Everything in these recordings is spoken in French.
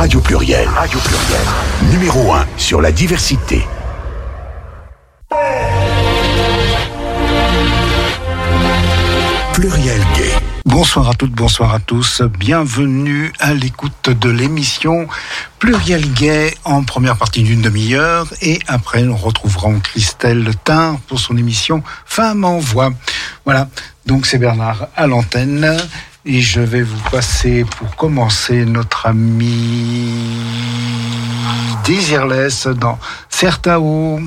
Radio Pluriel. Radio Pluriel. Numéro 1 sur la diversité. Pluriel Gay. Bonsoir à toutes, bonsoir à tous. Bienvenue à l'écoute de l'émission Pluriel Gay en première partie d'une demi-heure. Et après, nous retrouverons Christelle Tin pour son émission Femme en voix. Voilà. Donc c'est Bernard à l'antenne. Et je vais vous passer pour commencer notre ami Desireless dans Certao.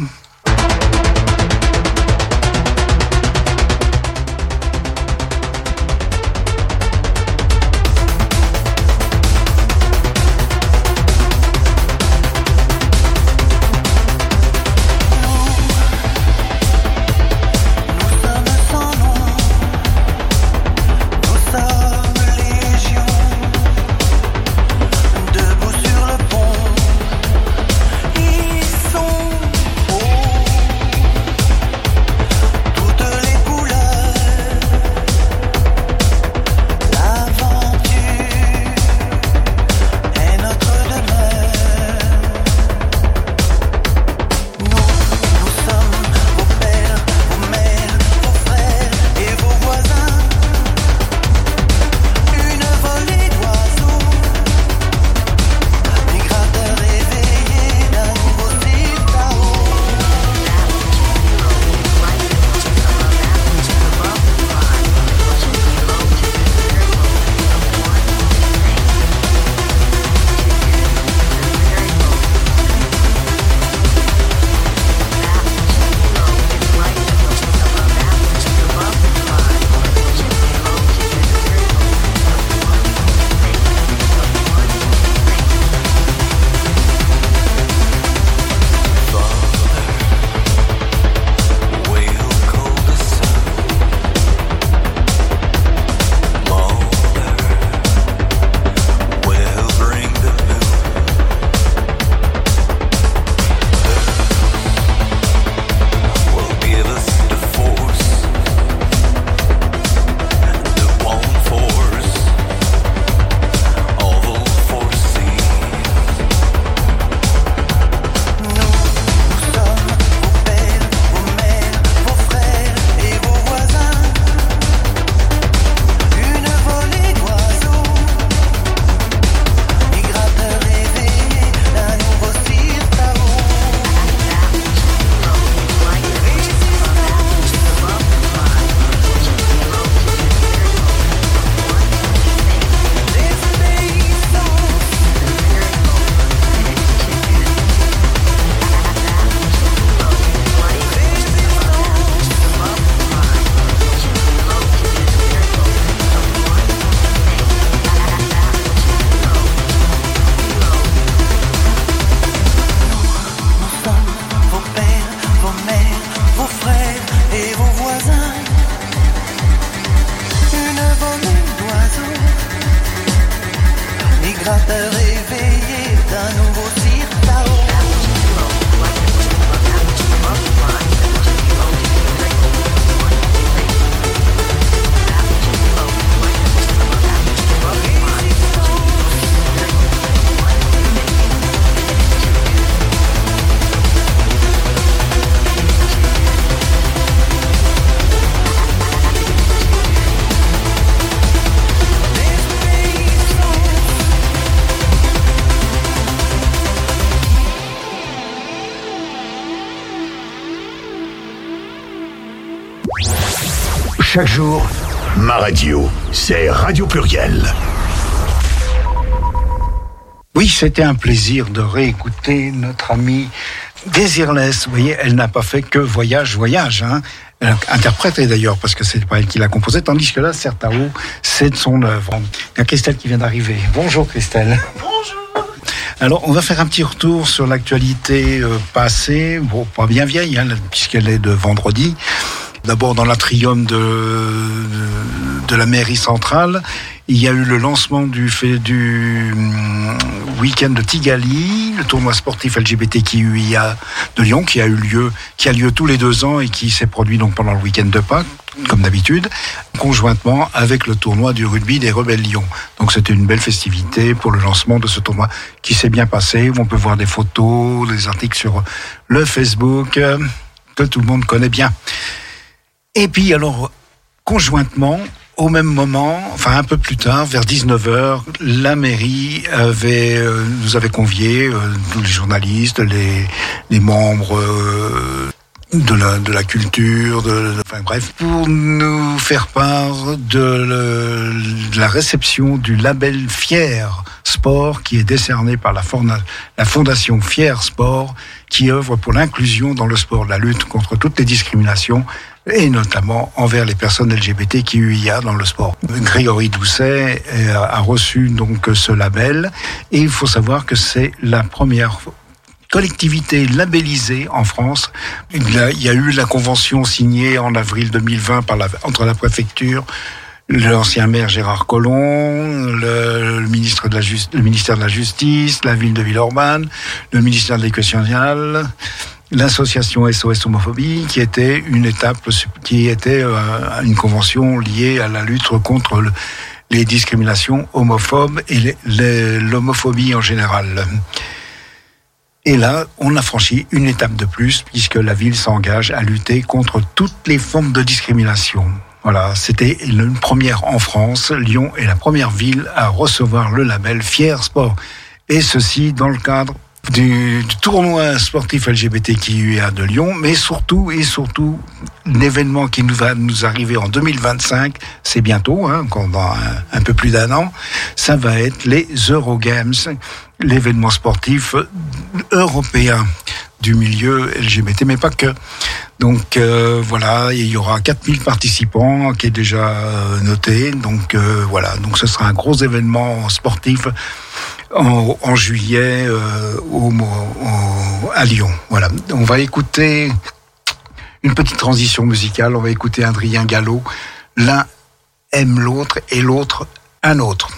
un nouveau Chaque jour, ma radio, c'est Radio Pluriel. Oui, c'était un plaisir de réécouter notre amie Désirless. Vous voyez, elle n'a pas fait que voyage, voyage. Hein. Elle a interprété d'ailleurs, parce que c'est pas elle qui l'a composé, tandis que là, Certao, c'est de son œuvre. Il y a Christelle qui vient d'arriver. Bonjour Christelle. Bonjour. Alors, on va faire un petit retour sur l'actualité euh, passée, bon, pas bien vieille, hein, puisqu'elle est de vendredi. D'abord, dans l'atrium de, de, de la mairie centrale, il y a eu le lancement du, fait, du hum, week-end de Tigali, le tournoi sportif LGBTQIA de Lyon, qui a eu lieu, qui a lieu tous les deux ans et qui s'est produit donc pendant le week-end de Pâques. comme d'habitude, conjointement avec le tournoi du rugby des Rebelles Lyon. Donc c'était une belle festivité pour le lancement de ce tournoi qui s'est bien passé. On peut voir des photos, des articles sur le Facebook euh, que tout le monde connaît bien. Et puis alors, conjointement, au même moment, enfin un peu plus tard, vers 19h, la mairie avait, euh, nous avait conviés, euh, les journalistes, les, les membres euh, de la, de la culture, de- enfin bref, pour nous faire part de, le- de la réception du label Fier Sport qui est décerné par la, forna- la fondation Fier Sport qui œuvre pour l'inclusion dans le sport, la lutte contre toutes les discriminations et notamment envers les personnes LGBTQIA dans le sport. Grégory Doucet euh, a reçu donc ce label et il faut savoir que c'est la première collectivité labellisée en France. Il y a, eu la convention signée en avril 2020 par entre la préfecture, l'ancien maire Gérard Collomb, le, ministre de la ministère de la Justice, la ville de Villeurbanne, le ministère de l'Éducation nationale, l'association SOS Homophobie, qui était une étape, qui était euh, une convention liée à la lutte contre le- les discriminations homophobes et l'homophobie en général. Et là, on a franchi une étape de plus puisque la ville s'engage à lutter contre toutes les formes de discrimination. Voilà, c'était une première en France. Lyon est la première ville à recevoir le label Fier Sport. Et ceci dans le cadre du, tournoi sportif LGBTQIA de Lyon, mais surtout et surtout l'événement qui nous va nous arriver en 2025, c'est bientôt, hein, dans un, un peu plus d'un an, ça va être les Eurogames, l'événement sportif européen du milieu LGBT, mais pas que. Donc euh, voilà, il y aura 4000 participants qui est déjà euh, noté. Donc euh, voilà, donc ce sera un gros événement sportif en, juillet au- à Lyon. Voilà, on va écouter une petite transition musicale. On va écouter Adrien Gallo. L'un aime l'autre et l'autre un autre.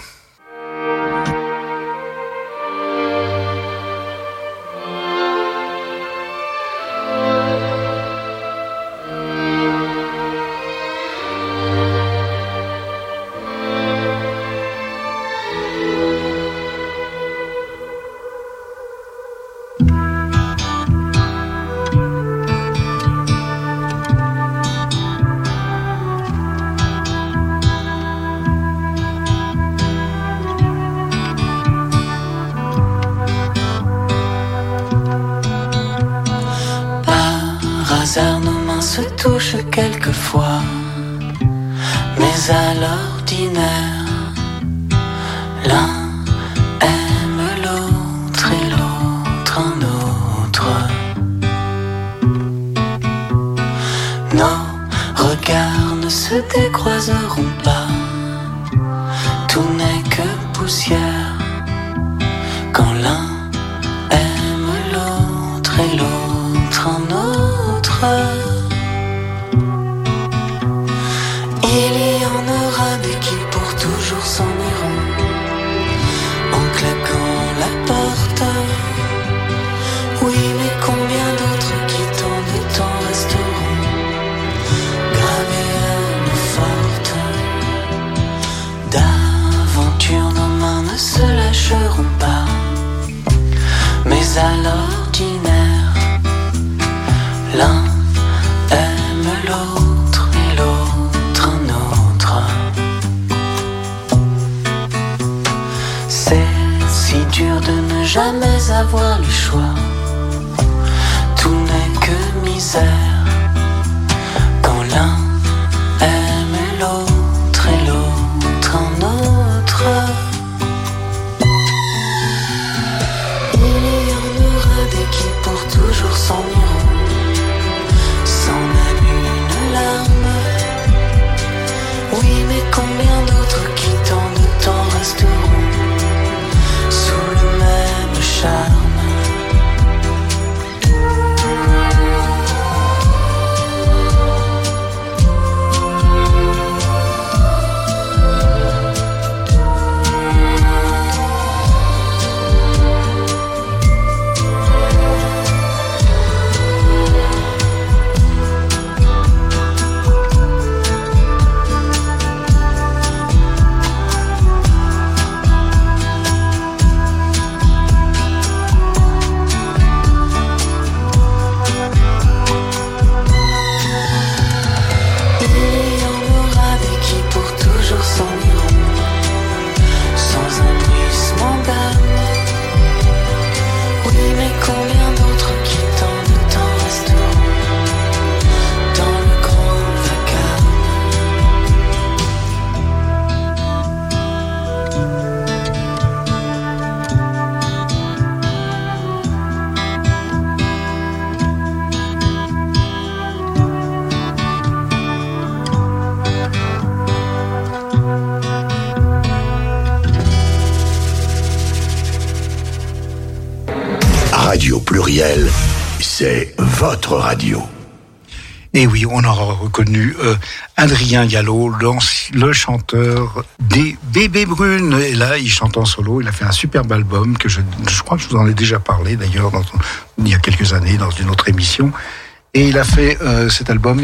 C'est votre radio. Et oui, on aura reconnu euh, Adrien Gallo, le chanteur des Bébés Brunes. Et là, il chante en solo. Il a fait un superbe album que je, crois que je vous en ai déjà parlé d'ailleurs il y a quelques années dans une autre émission. Et il a fait euh, cet album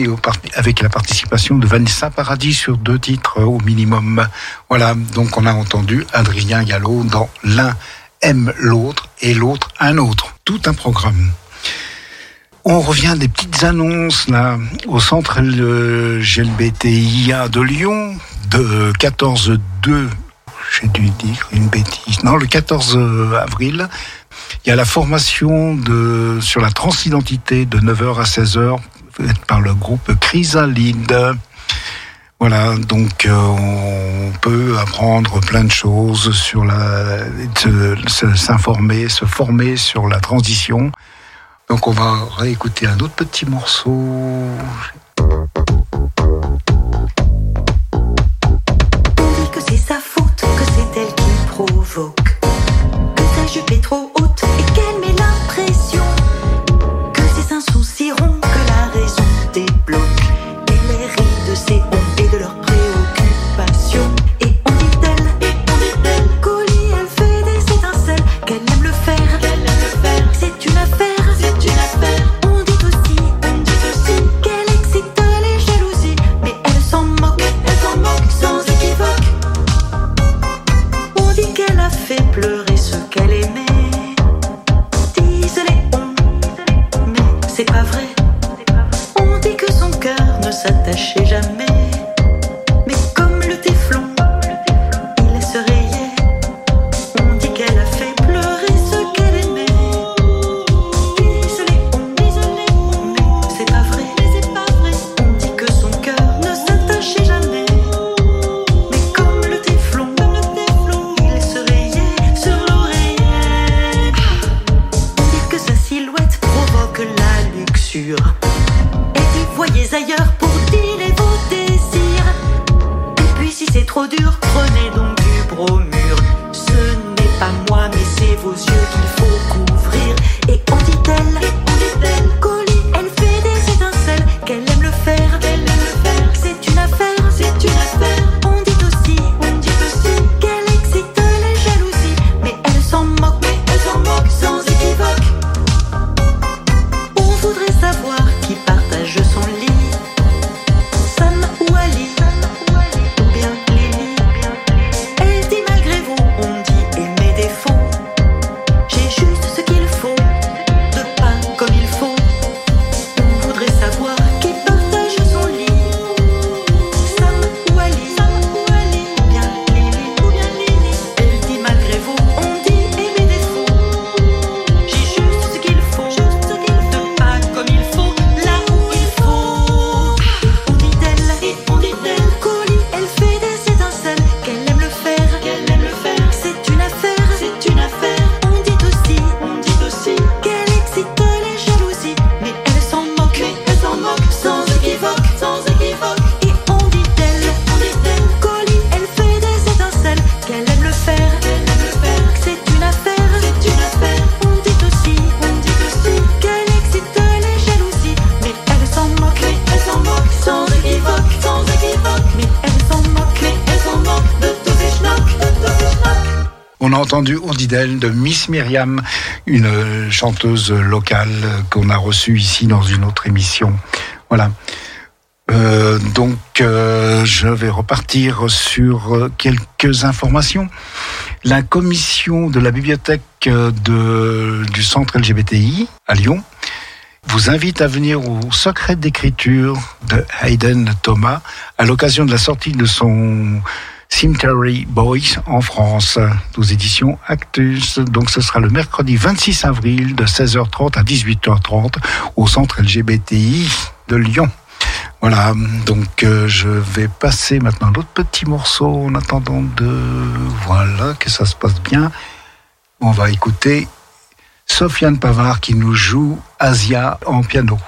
avec la participation de Vanessa Paradis sur deux titres euh, au minimum. Voilà, donc on a entendu Adrien Gallo dans L'un aime l'autre et l'autre un autre. Tout un programme. On revient des petites annonces là au centre GLBTIA de Lyon de 14-2. J'ai dû dire une bêtise. Non, le 14 avril, il y a la formation de sur la transidentité de 9h à 16h faite par le groupe Chrysalide. Voilà, donc euh, on peut apprendre plein de choses sur la, s'informer, se former sur la transition. Donc on va réécouter un autre petit morceau. Que c'est sa faute, que c'est elle qui provoque. Que trop haute et qu'elle s'attachait jamais. Entendu d'elle de Miss Myriam, une chanteuse locale qu'on a reçue ici dans une autre émission. Voilà. Euh, donc, euh, je vais repartir sur quelques informations. La commission de la bibliothèque euh, de, du centre LGBTI à Lyon vous invite à venir au secret d'écriture de Hayden Thomas à l'occasion de la sortie de son Cemetery Boys en France, aux éditions Actus. Donc ce sera le mercredi 26 avril de 16h30 à 18h30 au centre LGBTI de Lyon. Voilà, donc euh, je vais passer maintenant l'autre petit morceau en attendant de... Voilà, que ça se passe bien. On va écouter Sofiane Pavard qui nous joue Asia en piano.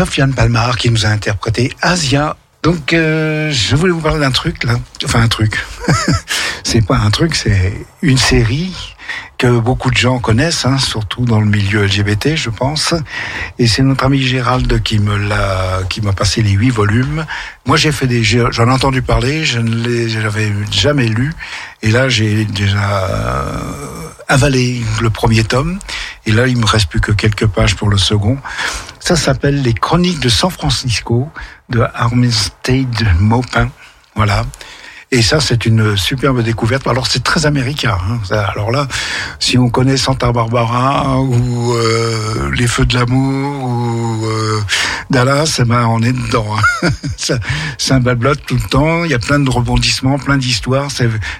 Sofiane Palmar qui nous a interprété Asia. Donc, euh, je voulais vous parler d'un truc là. Enfin, un truc. c'est pas un truc, c'est une série que beaucoup de gens connaissent, hein, surtout dans le milieu LGBT, je pense. Et c'est notre ami Gérald qui me l'a, qui m'a passé les huit volumes. Moi, j'ai fait des, j'en ai entendu parler, je ne les, je l'avais jamais lu. Et là, j'ai déjà euh, avalé le premier tome. Et là, il me reste plus que quelques pages pour le second. Ça s'appelle Les Chroniques de San Francisco de Armistead Maupin. Voilà. Et ça, c'est une superbe découverte. Alors, c'est très américain. hein. Ça, Alors là, si on connaît Santa Barbara ou euh, Les Feux de l'amour ou euh, Dallas, eh ben, on est dedans. hein. Ça- un bad tout le temps. Il y a plein de rebondissements, plein d'histoires.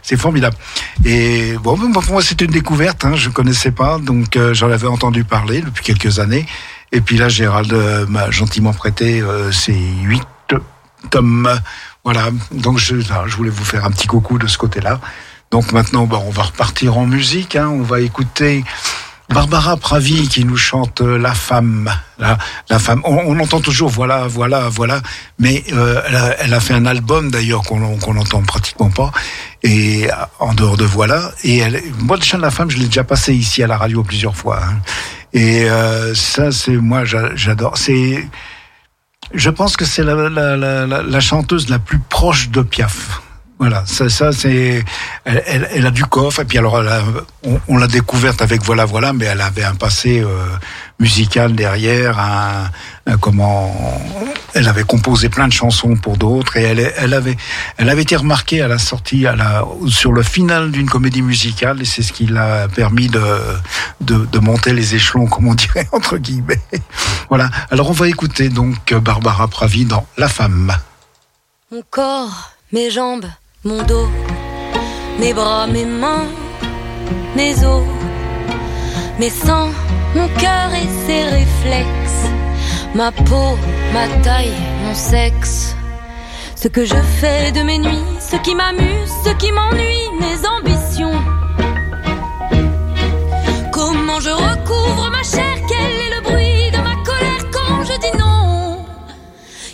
C'est, formidable. Et bon, pour moi, c'est une découverte. Hein. Je connaissais pas, donc euh, j'en avais entendu parler depuis quelques années. Et puis là, Gérald euh, m'a gentiment prêté euh, ces huit tomes. Voilà. Donc je, je voulais vous faire un petit coucou de ce côté-là. Donc maintenant, bah, on va repartir en musique. Hein. On va écouter Barbara Pravi qui nous chante euh, La femme. La, la femme. On, on entend toujours voilà, voilà, voilà. Mais euh, elle, a, elle a fait un album d'ailleurs qu'on qu'on n'entend pratiquement pas. Et euh, en dehors de voilà. Et elle, moi, le chant de la femme, je l'ai déjà passé ici à la radio plusieurs fois. hein. Et euh, ça, c'est moi, j'a- j'adore. C'est je pense que c'est la, la, la, chanteuse la plus proche de Piaf. Voilà, ça, ça c'est, elle, elle, elle a du coffre. Et puis alors, on l'a découverte avec voilà, voilà, mais elle avait un passé euh, musical derrière, un, un comment, elle avait composé plein de chansons pour d'autres et elle, elle avait, elle avait été remarquée à la sortie, à la, sur le final d'une comédie musicale et c'est ce qui l'a permis de, de, de monter les échelons, comme on dirait entre guillemets. Voilà. Alors on va écouter donc Barbara Pravi dans La femme. Mon corps, mes jambes, mon dos, mes bras, mes mains, mes os, mes seins, mon cœur et ses réflexes, ma peau, ma taille, mon sexe. Ce que je fais de mes nuits, ce qui m'amuse, ce qui m'ennuie, mes ambitions. Comment je recouvre ma chair, quel est le bruit de ma colère quand je dis non?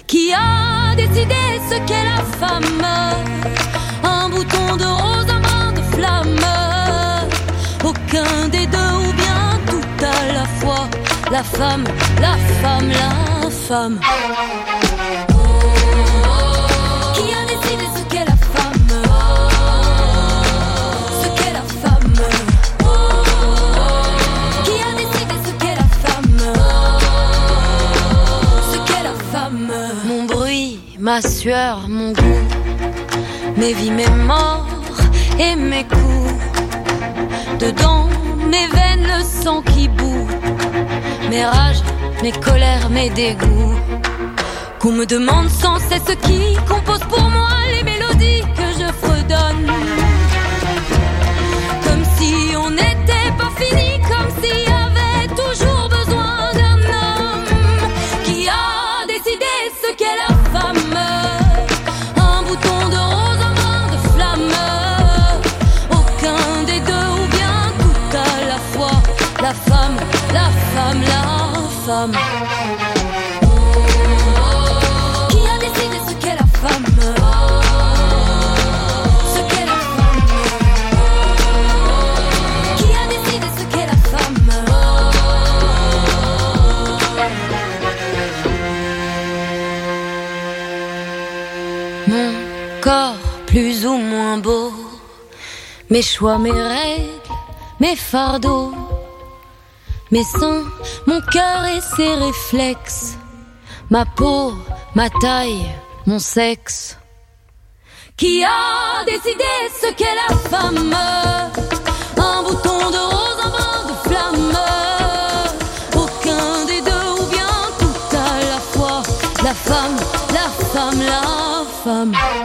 Qui a décidé ce qu'est la femme? Ce qu'est la femme? Mon bruit, ma sueur, mon goût. Mes vies, mes morts et mes coups. Dedans mes veines, le sang qui bout Mes rages, mes colères, mes dégoûts. Qu'on me demande sans cesse ce qui compose pour moi les mélodies que je fredonne. Comme si on n'était pas fini, Qui a décidé ce qu'est la femme? Ce qu'est la femme. Qui a décidé ce qu'est la femme? Mon corps plus ou moins beau. Mes choix, mes règles, mes fardeaux Mes seins, mon cœur et ses réflexes Ma peau, ma taille, mon sexe. Qui a décidé ce qu'est la femme? Un bouton de rose, un brin de flamme. Aucun des deux ou bien tout à la fois. La femme, la femme, la femme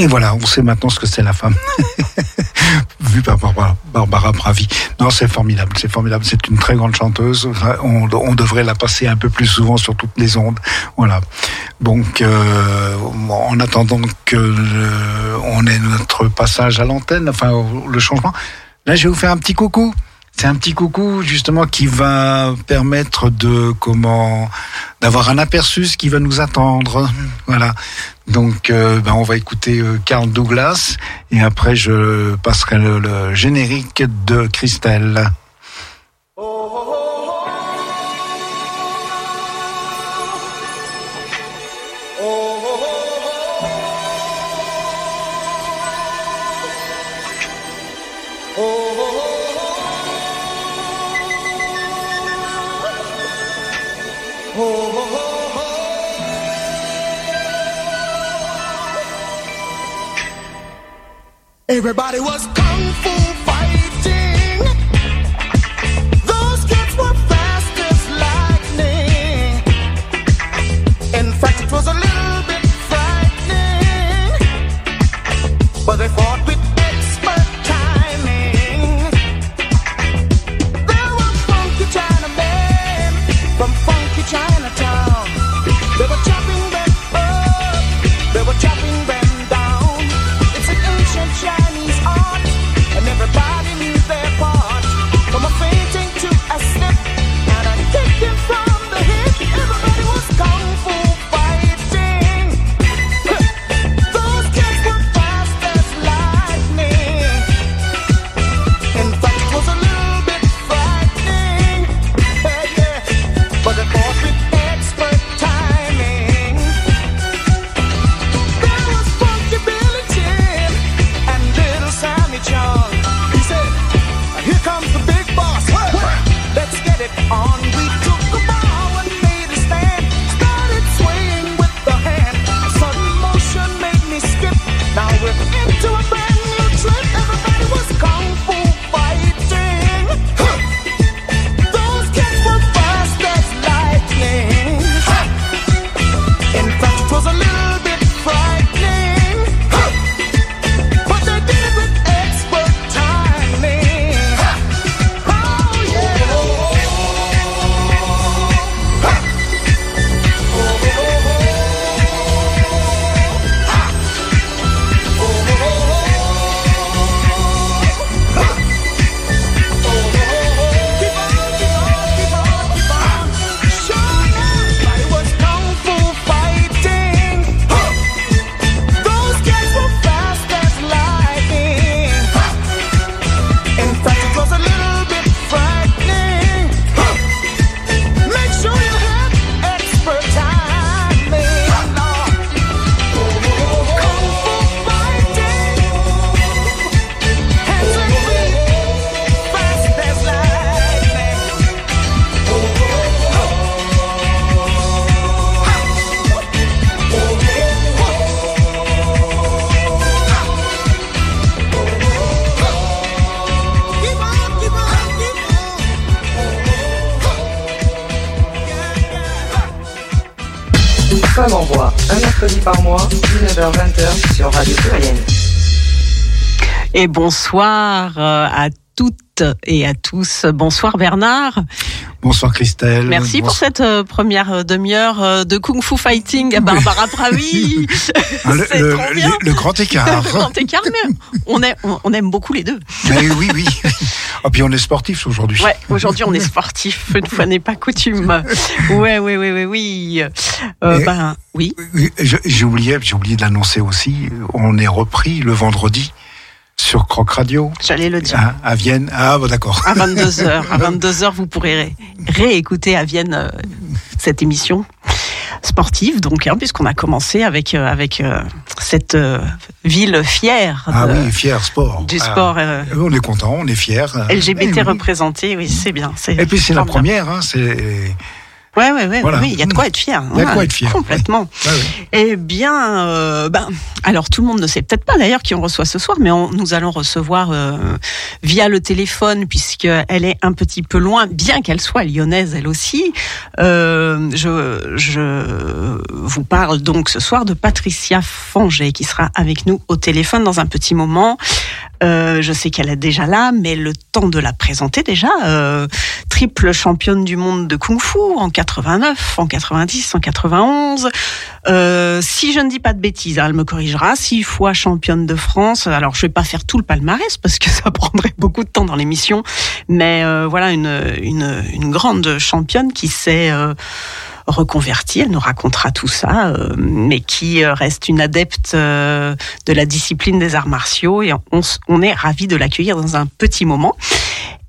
Et voilà, on sait maintenant ce que c'est la femme. Vu par Barbara, Pravi. Non, c'est formidable, c'est formidable. C'est une très grande chanteuse. On, devrait la passer un peu plus souvent sur toutes les ondes. Voilà. Donc, euh, en attendant que on ait notre passage à l'antenne, enfin le changement, là, je vais vous faire un petit coucou. C'est un petit coucou justement qui va permettre de comment d'avoir un aperçu ce qui va nous attendre. Voilà. Donc, euh, ben, on va écouter euh, Carl Douglas et après je passerai le, le générique de Christelle. Everybody was kung fu fighting. Et bonsoir euh, à toutes et à tous. Bonsoir Bernard. Bonsoir Christelle. Merci pour cette euh, première euh, demi-heure de Kung Fu Fighting à Barbara Pravi. Le, le- grand écart. Le grand écart, mais on, est, on, on aime beaucoup les deux. Mais oui, oui. Ah, puis on est sportif aujourd'hui. Ouais, aujourd'hui on est sportif, une fois n'est pas coutume. Ouais, ouais, ouais, ouais, oui. Euh, Et- ben, oui. J'ai oublié, j'ai oublié de l'annoncer aussi. On est repris le vendredi sur Croc Radio J'allais le dire. hein, à Vienne. Ah, bah, d'accord. À 22h. À 22h, vous pourrez ré- réécouter à Vienne euh, cette émission sportive, donc, hein, puisqu'on a commencé avec, euh, avec euh, cette ville fière Ah de- oui, fier sport. du Ah, sport euh, on est content, on est fier. LGBT Eh oui. représenté, oui, c'est bien. Et puis c'est la première, hein, c'est Ouais, ouais, ouais, Voilà. oui, il y a de quoi être fier. Il y a de quoi être fier, Complètement. Ouais, ouais. Eh bien, euh, ben, alors tout le monde ne sait peut-être pas d'ailleurs qui on reçoit ce soir, mais on- nous allons recevoir euh, via le téléphone, puisqu'elle est un petit peu loin, bien qu'elle soit lyonnaise elle aussi. Euh, je, je vous parle donc ce soir de Patricia Fanger, qui sera avec nous au téléphone dans un petit moment. Euh, je sais qu'elle est déjà là, mais le temps de la présenter déjà. Euh, triple championne du monde de Kung Fu en 89, en 90, en 91. Euh, si je ne dis pas de bêtises, elle me corrigera. Six fois championne de France. Alors je vais pas faire tout le palmarès parce que ça prendrait beaucoup de temps dans l'émission, mais euh, voilà une, grande championne qui s'est euh, reconvertie. Elle nous racontera tout ça, mais qui reste une adepte de la discipline des arts martiaux et on, on est ravi de l'accueillir dans un petit moment.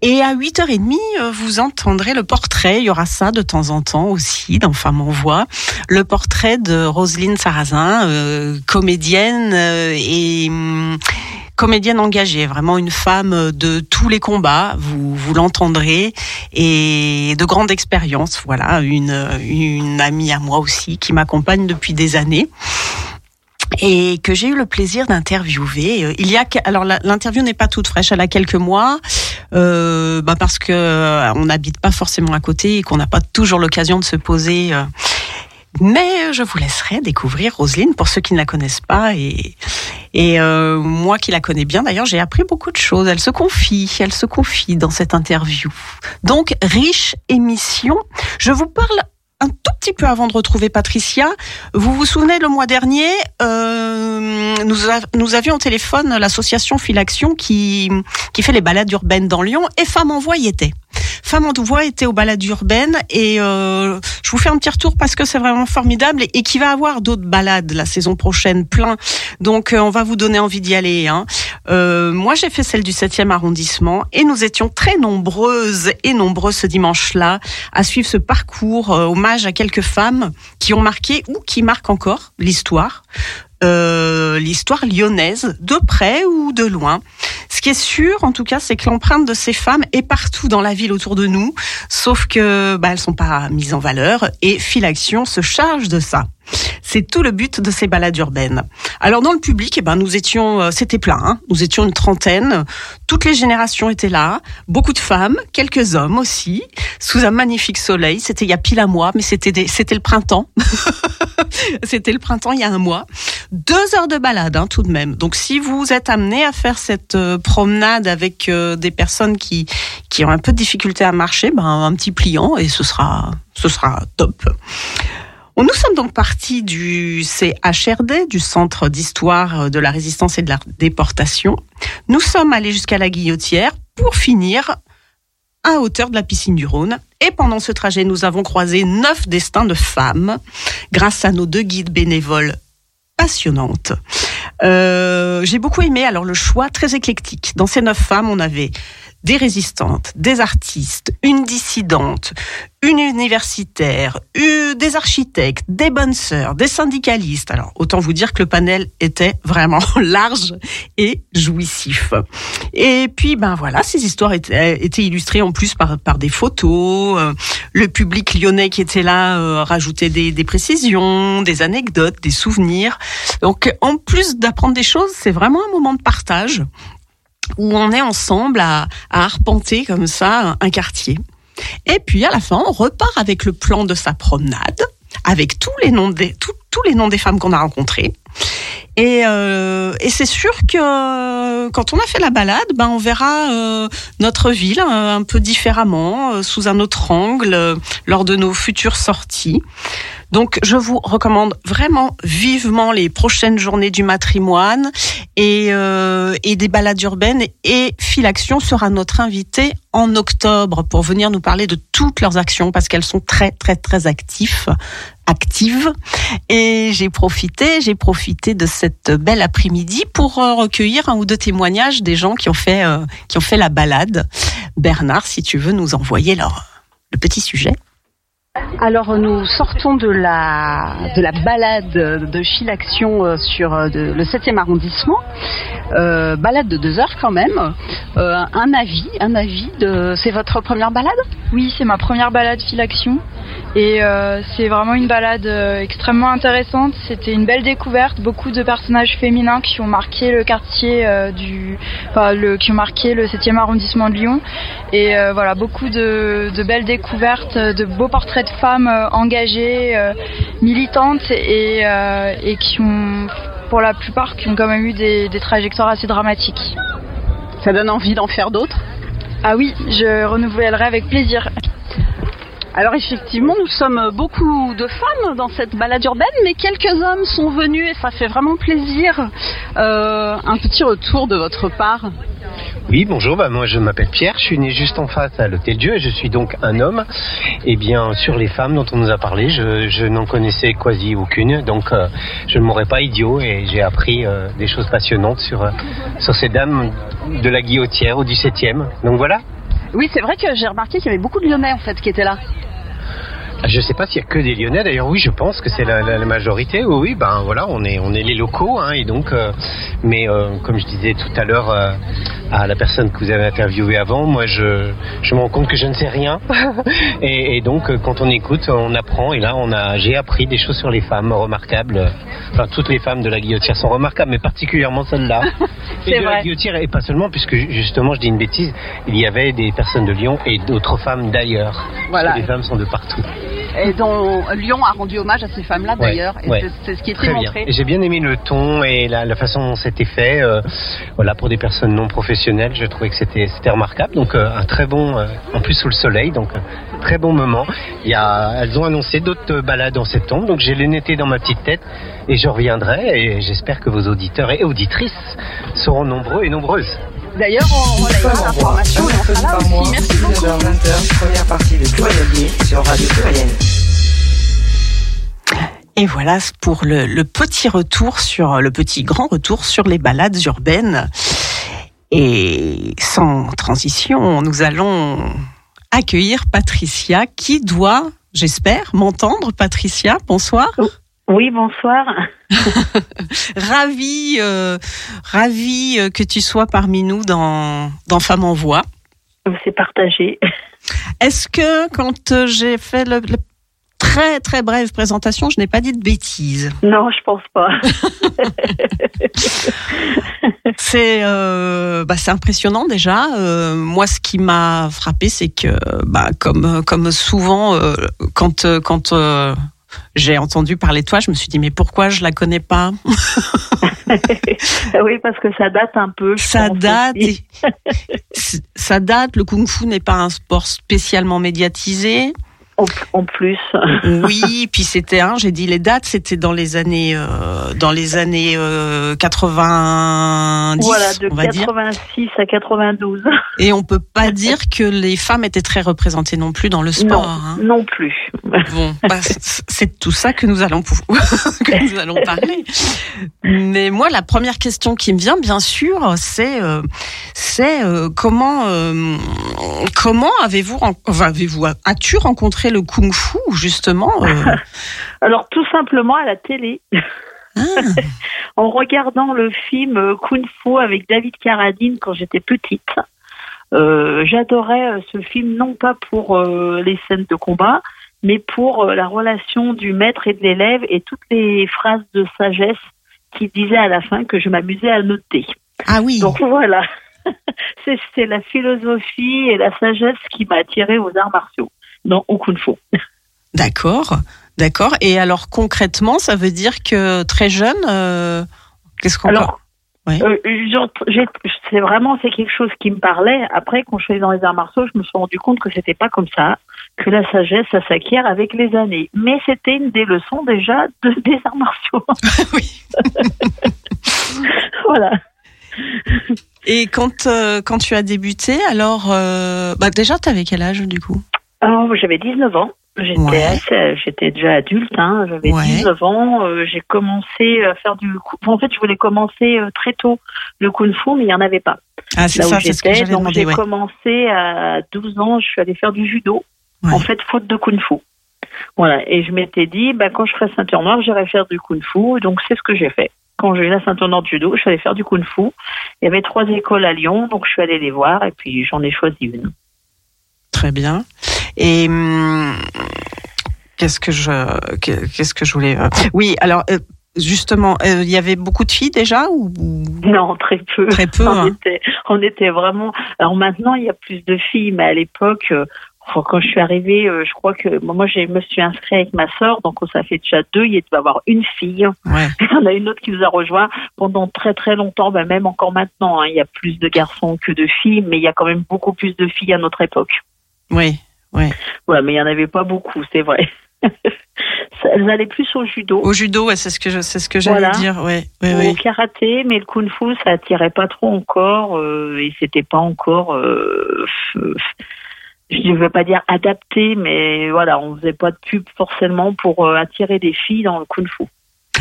Et à 8h30, euh, vous entendrez le portrait. Il y aura ça de temps en temps aussi dans Femme en Voix. Le portrait de Roselyne Sarrazin, euh, comédienne euh, et hum, comédienne engagée, vraiment une femme de tous les combats. Vous, vous l'entendrez et de grande expérience. Voilà, une, une amie à moi aussi qui m'accompagne depuis des années et que j'ai eu le plaisir d'interviewer. Euh, Il y a alors l'interview n'est pas toute fraîche, elle a quelques mois, euh, bah parce que euh, on n'habite pas forcément à côté et qu'on n'a pas toujours l'occasion de se poser. euh. Mais je vous laisserai découvrir Roselyne pour ceux qui ne la connaissent pas et et euh, moi qui la connais bien d'ailleurs, j'ai appris beaucoup de choses. Elle se confie, elle se confie dans cette interview. Donc riche émission. Je vous parle un tout petit peu avant de retrouver Patricia. Vous vous souvenez le mois dernier, euh, nous, avions au téléphone l'association Filaction qui, qui fait les balades urbaines dans Lyon et Femmes en y était. Femmes en Voix était aux balades urbaines et euh, je vous fais un petit retour parce que c'est vraiment formidable et, et qui va avoir d'autres balades la saison prochaine, plein. Donc euh, on va vous donner envie d'y aller. Hein. Euh, moi j'ai fait celle du 7e arrondissement et nous étions très nombreuses et nombreux ce dimanche-là à suivre ce parcours euh, hommage à quelques femmes qui ont marqué ou qui marquent encore l'histoire. Euh, l'histoire lyonnaise, de près ou de loin. Ce qui est sûr, en tout cas, c'est que l'empreinte de ces femmes est partout dans la ville autour de nous, sauf que bah, elles sont pas mises en valeur et Filaction se charge de ça. C'est tout le but de ces balades urbaines. Alors dans le public, eh ben nous étions, euh, c'était plein. hein. Nous étions une trentaine. Toutes les générations étaient là. Beaucoup de femmes, quelques hommes aussi, sous un magnifique soleil. C'était il y a pile un mois, mais c'était c'était le printemps. c'était le printemps il y a un mois. Deux heures de balade hein, tout de même. Donc si vous êtes amené à faire cette euh, promenade avec euh, des personnes qui qui ont un peu de difficulté à marcher, ben un petit pliant et ce sera ce sera top. Nous sommes donc partis du CHRD, du Centre d'histoire de la résistance et de la déportation. Nous sommes allés jusqu'à la Guillotière pour finir à hauteur de la piscine du Rhône. Et pendant ce trajet, nous avons croisé neuf destins de femmes grâce à nos deux guides bénévoles passionnantes. Euh, J'ai beaucoup aimé alors le choix très éclectique. Dans ces neuf femmes, on avait des résistantes, des artistes, une dissidente, une universitaire, des architectes, des bonnes sœurs, des syndicalistes. Alors, autant vous dire que le panel était vraiment large et jouissif. Et puis, ben voilà, ces histoires étaient, illustrées en plus par, par des photos. Euh, Le public lyonnais qui était là euh, rajoutait des, des précisions, des anecdotes, des souvenirs. Donc, en plus d'apprendre des choses, c'est vraiment un moment de partage où on est ensemble à, arpenter comme ça un quartier. Et puis à la fin, on repart avec le plan de sa promenade, avec tous les noms des, tous les noms des femmes qu'on a rencontrées. Et, euh, et c'est sûr que euh, quand on a fait la balade, ben on verra euh, notre ville un peu différemment, sous un autre angle, lors de nos futures sorties. Donc je vous recommande vraiment vivement les prochaines journées du matrimoine et, et des balades urbaines. Et Filaction sera notre invité en octobre pour venir nous parler de toutes leurs actions parce qu'elles sont très très très actives actives et j'ai profité j'ai profité de cette belle après-midi pour euh, recueillir un ou deux témoignages des gens qui ont fait euh, qui ont fait la balade. Bernard si tu veux nous envoyer leur le petit sujet Alors nous sortons de la de la balade de Chilaction euh, sur euh, le 7e arrondissement, Euh, balade de deux heures quand même. Un avis, un avis c'est votre première balade? Oui, c'est ma première balade Filaction et c'est vraiment une balade extrêmement intéressante. C'était une belle découverte, beaucoup de personnages féminins qui ont marqué le quartier du, qui ont marqué le 7e arrondissement de Lyon. Et voilà beaucoup de belles découvertes, de beaux portraits de femmes euh, engagées, euh, militantes et, euh, et qui ont pour la plupart qui ont quand même eu des, des trajectoires assez dramatiques. Ça donne envie d'en faire d'autres? Ah oui, je renouvellerai avec plaisir. Alors effectivement, nous sommes beaucoup de femmes dans cette balade urbaine, mais quelques hommes sont venus et ça fait vraiment plaisir. Euh, un petit retour de votre part. Oui, bonjour, bah, moi je m'appelle Pierre, je suis né juste en face à l'Hôtel Dieu et je suis donc un homme. Et bien, sur les femmes dont on nous a parlé, je, n'en connaissais quasi aucune, donc euh, je ne m'aurais pas idiot et j'ai appris euh, des choses passionnantes sur, ces dames de la guillotière ou du 7e. Donc voilà. Oui, c'est vrai que j'ai remarqué qu'il y avait beaucoup de Lyonnais en fait qui étaient là. Je ne sais pas s'il y a que des Lyonnais. D'ailleurs, oui, je pense que c'est la, la- la majorité. Oui, oui, ben voilà, on est on est les locaux, hein, et donc. euh, mais euh, comme je disais tout à l'heure euh, à la personne que vous avez interviewée avant, moi, je je me rends compte que je ne sais rien. et, et donc, euh, quand on écoute, on apprend. Et là, on a j'ai appris des choses sur les femmes remarquables. Enfin, toutes les femmes de la guillotière sont remarquables, mais particulièrement celle-là. C'est et de vrai. la guillotière, et pas seulement, puisque justement, je dis une bêtise, il y avait des personnes de Lyon et d'autres femmes d'ailleurs. Voilà. Les femmes sont de partout. Et dont Lyon a rendu hommage à ces femmes-là Ouais, d'ailleurs. Et ouais. c'est- ce qui était Très montré. J'ai bien aimé le ton et la, la façon dont c'était fait. euh, voilà, pour des personnes non professionnelles, je trouvais que c'était remarquable. Donc euh, un très bon, euh, en plus sous le soleil, donc un très bon moment. Il y a, elles ont annoncé d'autres balades en septembre, donc j'ai les noté dans ma petite tête et je reviendrai. Et j'espère que vos auditeurs et auditrices seront nombreux et nombreuses. D'ailleurs, on, on Nous a sommes en voix, l'information, un on sera là aussi. Merci beaucoup. 19h-20h, première partie de Pluriel sur Radio Pluriel. Et voilà pour le, le petit retour sur le petit grand retour sur les balades urbaines. Et sans transition, nous allons accueillir Patricia qui doit, j'espère, m'entendre. Patricia, bonsoir. Oui, bonsoir. Ravi, euh, ravi euh, que tu sois parmi nous dans dans Femmes en Voix. C'est partagé. Est-ce que quand euh, j'ai fait le, le très très brève présentation, je n'ai pas dit de bêtises? Non, je pense pas. C'est euh, bah, c'est impressionnant déjà. Euh, moi, ce qui m'a frappé, c'est que bah, comme comme souvent quand quand j'ai entendu parler de toi, je me suis dit mais pourquoi je la connais pas oui, parce que ça date un peu. Ça date. ça date. Le kung-fu n'est pas un sport spécialement médiatisé. En, plus. Oui, puis c'était un. J'ai dit les dates, c'était dans les années euh, dans les années euh, 90, voilà, de on va dire. 86 à 92. Et on peut pas dire que les femmes étaient très représentées non plus dans le sport. non, hein. non plus. Bon, bah, c'est tout ça que nous allons que nous allons parler. Mais moi, la première question qui me vient, bien sûr, c'est euh, c'est euh, comment euh, comment avez-vous enfin, avez-vous as-tu rencontré le kung-fu justement euh, Alors, tout simplement à la télé. ah, en regardant le film euh, Kung Fu avec David Carradine quand j'étais petite. Euh, J'adorais ce film non pas pour euh, les scènes de combat, mais pour euh, la relation du maître et de l'élève et toutes les phrases de sagesse qu'il disait à la fin que je m'amusais à noter. ah oui. Donc voilà, c'est c'est la philosophie et la sagesse qui m'a attirée aux arts martiaux, non au Kung Fu. D'accord, d'accord. Et alors concrètement, ça veut dire que très jeune, euh, qu'est-ce qu'on Alors, Ouais. euh, j'ai- c'est vraiment c'est quelque chose qui me parlait. Après, quand je suis allée dans les arts martiaux, je me suis rendu compte que c'était pas comme ça, que la sagesse, ça s'acquiert avec les années. Mais c'était une des leçons déjà de, des arts martiaux. oui. voilà. Et quand euh, quand tu as débuté, alors euh, bah déjà t'avais quel âge du coup? Alors, j'avais 19 ans. J'étais Ouais. j'étais déjà adulte, hein. j'avais Ouais. 19 ans. euh, j'ai commencé à faire du. coup- En fait, je voulais commencer euh, très tôt le kung fu, mais il n'y en avait pas. Ah c'est ça, c'est ce que j'ai Ouais. commencé à 12 ans. Je suis allée faire du judo. En fait, faute de kung fu. Voilà. Et je m'étais dit, bah, quand je ferai ceinture noire, j'irai faire du kung-fu. Donc, c'est ce que j'ai fait. Quand j'ai eu la ceinture noire de judo, je suis allée faire du kung-fu. Il y avait trois écoles à Lyon, donc je suis allée les voir et puis j'en ai choisi une. Très bien. Et hum, qu'est-ce que je que- qu'est-ce que je voulais euh, Oui, alors euh, justement, euh, il y avait beaucoup de filles déjà ou Non, très peu. Très peu, On, hein. était, on était vraiment. Alors maintenant, il y a plus de filles, mais à l'époque, euh, quand je suis arrivée, euh, je crois que moi, je me suis inscrite avec ma sœur, donc ça fait déjà deux. Il y devait y avoir une fille. Ouais. En a une autre qui nous a rejoint pendant très très longtemps, bah, même encore maintenant. hein, il y a plus de garçons que de filles, mais il y a quand même beaucoup plus de filles à notre époque. Oui, oui. Voilà, mais il y en avait pas beaucoup, c'est vrai. Elles allaient plus au judo. Au judo, ouais, c'est ce que je, c'est ce que j'allais Voilà. dire. Ouais, ouais, au ouais. karaté, mais le kung-fu, ça attirait pas trop encore, euh, et c'était pas encore, euh, je ne veux pas dire adapté, mais voilà, on faisait pas de pub forcément pour euh, attirer des filles dans le kung-fu.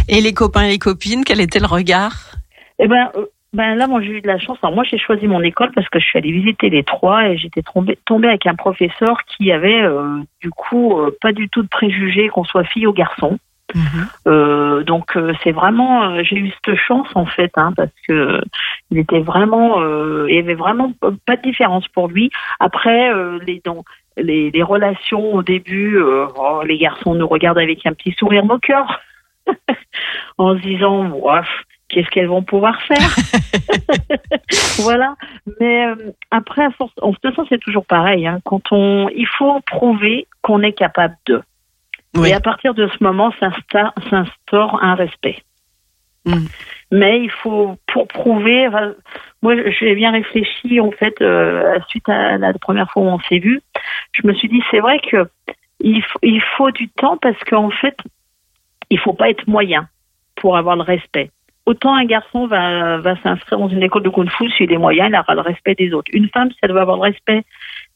Et les copains et les copines, quel était le regard? Eh ben, euh, ben là, moi j'ai eu de la chance. Alors moi, j'ai choisi mon école parce que je suis allée visiter les trois et j'étais tombée, tombée avec un professeur qui avait euh, du coup euh, pas du tout de préjugés qu'on soit fille ou garçon. Euh, donc euh, c'est vraiment, euh, j'ai eu cette chance en fait, hein, parce que il était vraiment, euh, il y avait vraiment pas de différence pour lui. Après euh, les, les les relations au début, euh, oh, les garçons nous regardent avec un petit sourire moqueur, en se disant, Ouah, qu'est-ce qu'elles vont pouvoir faire Voilà. Mais euh, après, à force, en- de toute façon, c'est toujours pareil. Hein, quand on, il faut prouver qu'on est capable de. Oui. Et à partir de ce moment, s'insta- s'instaure un respect. Mm. Mais il faut, pour prouver, enfin, moi j'ai bien réfléchi en fait, euh, suite à la première fois où on s'est vu, je me suis dit c'est vrai que il, faut- il faut du temps parce qu'en fait, il faut pas être moyen pour avoir le respect. Autant un garçon va, va s'inscrire dans une école de kung-fu, s'il est moyen, il aura le respect des autres. Une femme, si elle veut avoir le respect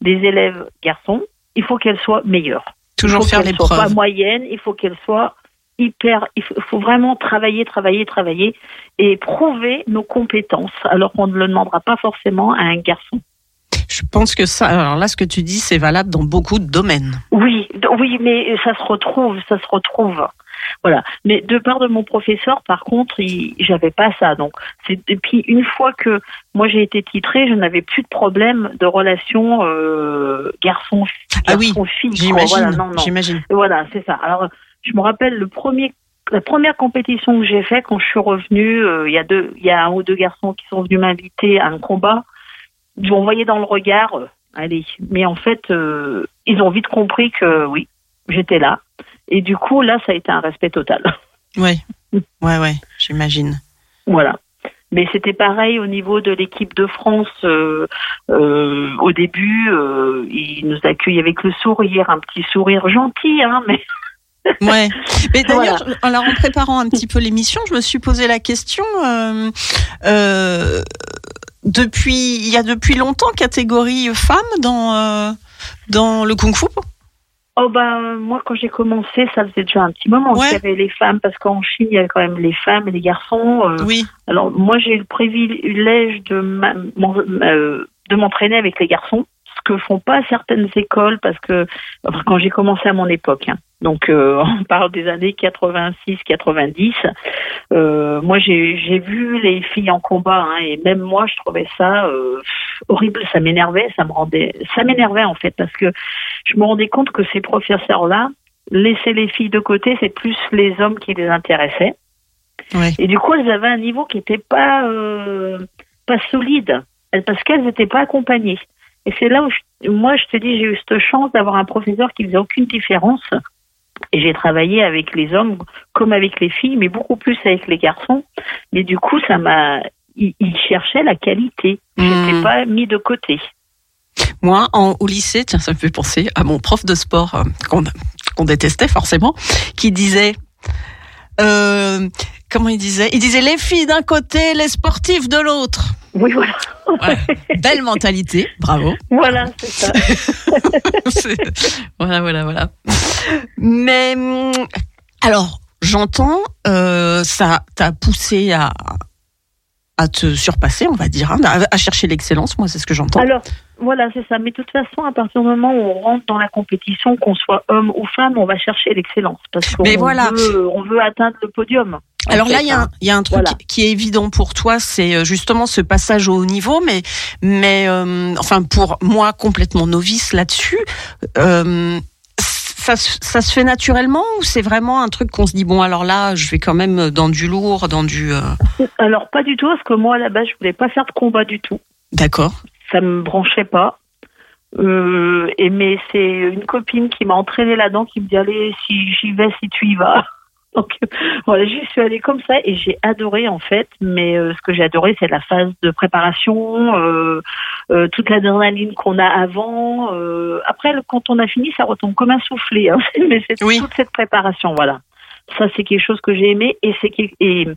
des élèves garçons, il faut qu'elle soit meilleure. Toujours il faut faire qu'elle les soit preuves. pas moyenne, il faut qu'elle soit hyper. Il faut, il faut vraiment travailler, travailler, travailler et prouver nos compétences, alors qu'on ne le demandera pas forcément à un garçon. Je pense que ça, alors là, ce que tu dis, c'est valable dans beaucoup de domaines. Oui, oui, mais ça se retrouve, ça se retrouve. Voilà. Mais de part de mon professeur, par contre, j'avais pas ça. Donc, c'est et puis une fois que moi j'ai été titrée, je n'avais plus de problème de relation euh, garçon Ah oui, garçon fille. J'imagine, Voilà, non, non. j'imagine. Voilà, c'est ça. Alors, je me rappelle le premier, la première compétition que j'ai fait quand je suis revenue. euh, Il y a deux, il y a un ou deux garçons qui sont venus m'inviter à un combat. Ils ont envoyé dans le regard, euh, allez. Mais en fait, euh, ils ont vite compris que oui, j'étais là. Et du coup, là, ça a été un respect total. Ouais, ouais, ouais, j'imagine. Voilà. Mais c'était pareil au niveau de l'équipe de France. euh, euh, au début, euh, ils nous accueillent avec le sourire, un petit sourire gentil, hein, mais Ouais. Mais d'ailleurs, alors en préparant un petit peu l'émission, je me suis posé la question. euh, depuis, il y a depuis longtemps catégorie femmes dans dans le kung-fu? Oh ben moi quand j'ai commencé ça faisait déjà un petit moment Ouais. qu'il y avait les femmes parce qu'en Chine il y a quand même les femmes et les garçons. euh, Oui. Alors moi j'ai eu le privilège de ma- euh, de m'entraîner avec les garçons, ce que font pas certaines écoles parce que enfin, quand j'ai commencé à mon époque. hein. Donc euh, on parle des années 86-90. Euh, moi j'ai j'ai vu les filles en combat hein, et même moi je trouvais ça euh, horrible, ça m'énervait, ça me rendait, ça m'énervait en fait parce que je me rendais compte que ces professeurs-là laissaient les filles de côté, c'est plus les hommes qui les intéressaient. Ouais. Et du coup, elles avaient un niveau qui n'était pas euh, pas solide, parce qu'elles n'étaient pas accompagnées. Et c'est là où je- moi je te dis, j'ai eu cette chance d'avoir un professeur qui faisait aucune différence. Et j'ai travaillé avec les hommes comme avec les filles, mais beaucoup plus avec les garçons. Mais du coup, ça m'a, il, il cherchait la qualité. J'étais Hmm. pas mis de côté. Moi, en, au lycée, tiens, ça me fait penser à mon prof de sport euh, qu'on détestait forcément, qui disait. Euh, comment il disait? Il disait les filles d'un côté, les sportifs de l'autre. Oui, voilà. Belle mentalité, bravo. Voilà, c'est ça. Voilà, voilà, voilà. Mais hum, alors, j'entends, euh, ça t'a poussé à à te surpasser, on va dire, hein, à, à chercher l'excellence. Moi, c'est ce que j'entends. Alors, voilà, c'est ça. Mais de toute façon, à partir du moment où on rentre dans la compétition, qu'on soit homme ou femme, on va chercher l'excellence. Parce qu'on voilà. veut, on veut atteindre le podium. en Alors là, fait, il y, a un- hein. il y a un truc Voilà. qui est évident pour toi, c'est euh, justement ce passage au haut niveau, mais, mais euh, enfin pour moi complètement novice là-dessus, euh, ça, se- ça se fait naturellement ou c'est vraiment un truc qu'on se dit bon alors là, je vais quand même dans du lourd, dans du euh, Alors, pas du tout, parce que moi, à la base, je voulais pas faire de combat du tout. d'accord. ça me branchait pas. Euh, et mais c'est une copine qui m'a entraînée là-dedans, qui me dit allez, si j'y vais, si tu y vas. Donc voilà, j'y suis allée comme ça et j'ai adoré en fait. Mais euh, ce que j'ai adoré, c'est la phase de préparation, euh, euh, toute l'adrénaline qu'on a avant. Euh, après, le- quand on a fini, ça retombe comme un soufflé. Hein. mais c'est Oui. toute cette préparation, voilà. Ça, c'est quelque chose que j'ai aimé et c'est et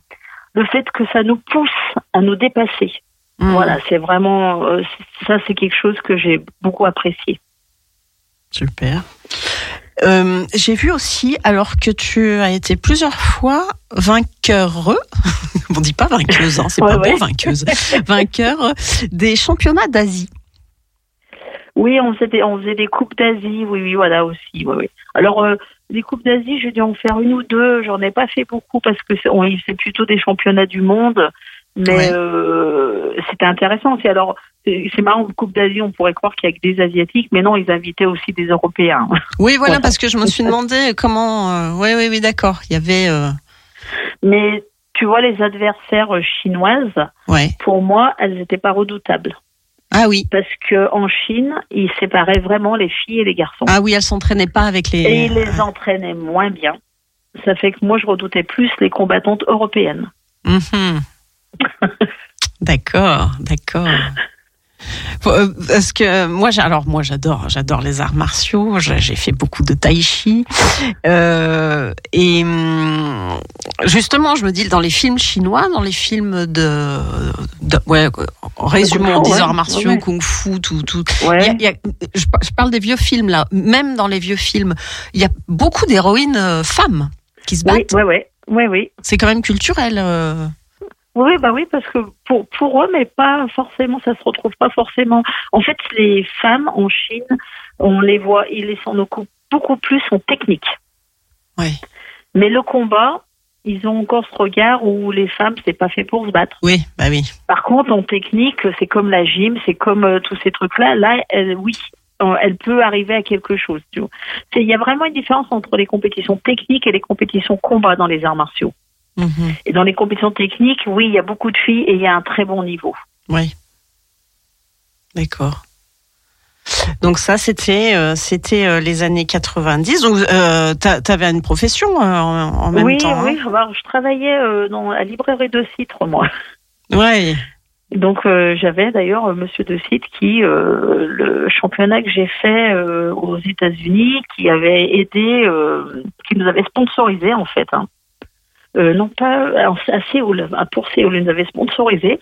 le fait que ça nous pousse à nous dépasser. Hmm. Voilà, c'est vraiment euh, ça, c'est quelque chose que j'ai beaucoup apprécié. Super. Euh, J'ai vu aussi, alors que tu as été plusieurs fois vainqueur, on dit pas vainqueuse, hein, c'est Ouais, pas ouais. beau vainqueuse, vainqueur des championnats d'Asie. Oui, on faisait des, on faisait des coupes d'Asie, oui, oui, voilà aussi, oui, oui. Alors euh, les coupes d'Asie, j'ai dû en faire une ou deux. J'en ai pas fait beaucoup parce que c'est, plutôt des championnats du monde, mais Ouais. euh, c'était intéressant aussi. Alors c'est c'est marrant, coupe d'Asie, on pourrait croire qu'il y a que des asiatiques, mais non, ils invitaient aussi des Européens. Oui, voilà, Voilà. parce que je me suis demandé comment. euh, oui, oui, oui, d'accord. Il y avait. euh, Mais tu vois, les adversaires chinoises, ouais. pour moi, elles n'étaient pas redoutables. Ah oui. parce que en Chine, ils séparaient vraiment les filles et les garçons. Ah oui, elle s'entraînait pas avec les. Et ils les entraînaient moins bien. Ça fait que moi, je redoutais plus les combattantes européennes. Mhm. D'accord, d'accord. Euh, Parce que moi, j'ai- alors moi, j'adore, j'adore les arts martiaux. J'ai fait beaucoup de tai chi, Euh, et hum, justement, je me dis dans les films chinois, dans les films de, de- ouais, résumons des ouais. arts martiaux, Ouais. kung-fu, tout, tout. Ouais. Il y a- il y a- je, par- je parle des vieux films là. Même dans les vieux films, il y a beaucoup d'héroïnes euh, femmes qui se battent. oui, oui, oui, oui. C'est quand même culturel. euh. Oui, bah oui, parce que pour, pour eux, mais pas forcément, ça se retrouve pas forcément. En fait, les femmes en Chine, on les voit, ils s'en occupent beaucoup plus en technique. Ouais. Mais le combat, ils ont encore ce regard où les femmes, c'est pas fait pour se battre. Oui, bah oui. Par contre, en technique, c'est comme la gym, c'est comme euh, tous ces trucs-là. Là, elle, oui, euh, elle peut arriver à quelque chose. tu vois. C'est- Il y a vraiment une différence entre les compétitions techniques et les compétitions combat dans les arts martiaux. Mhm. Et dans les compétitions techniques, oui, il y a beaucoup de filles et il y a un très bon niveau. Oui. D'accord. Donc ça, c'était euh, c'était euh, les années 90. Donc, euh, tu avais une profession en, en même oui, temps. oui. Alors, je travaillais dans la librairie de Citre, moi. hein ouais. Donc j'avais d'ailleurs Monsieur de Citre qui, le championnat que j'ai fait aux États-Unis, qui avait aidé, qui nous avait sponsorisé en fait. Hein. Euh, non pas à Séoul, pour Séoul, ils nous avait sponsorisé.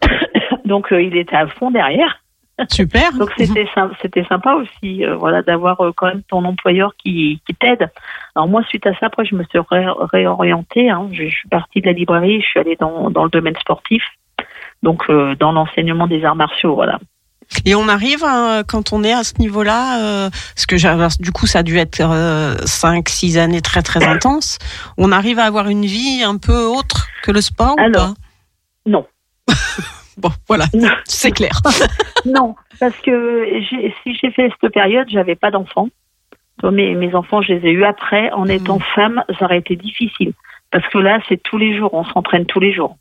Donc euh, il était à fond derrière. Super. Donc c'était c'était sympa aussi, euh, voilà, d'avoir euh, quand même ton employeur qui, qui t'aide. Alors moi, suite à ça, après, je me suis ré- réorientée. Hein. Je, je suis partie de la librairie, je suis allée dans, dans le domaine sportif, donc euh, dans l'enseignement des arts martiaux, voilà. Et on arrive à- quand on est à ce niveau-là, euh, parce que du coup ça a dû être 5-6 années très très intenses. On arrive à avoir une vie un peu autre que le sport ou pas? Non. Bon, voilà, c'est clair. non, parce que si j'ai fait cette période, j'avais pas d'enfants. Mes, mes enfants, je les ai eus après. En étant femme, ça aurait été difficile. Parce que là, c'est tous les jours, on s'entraîne tous les jours.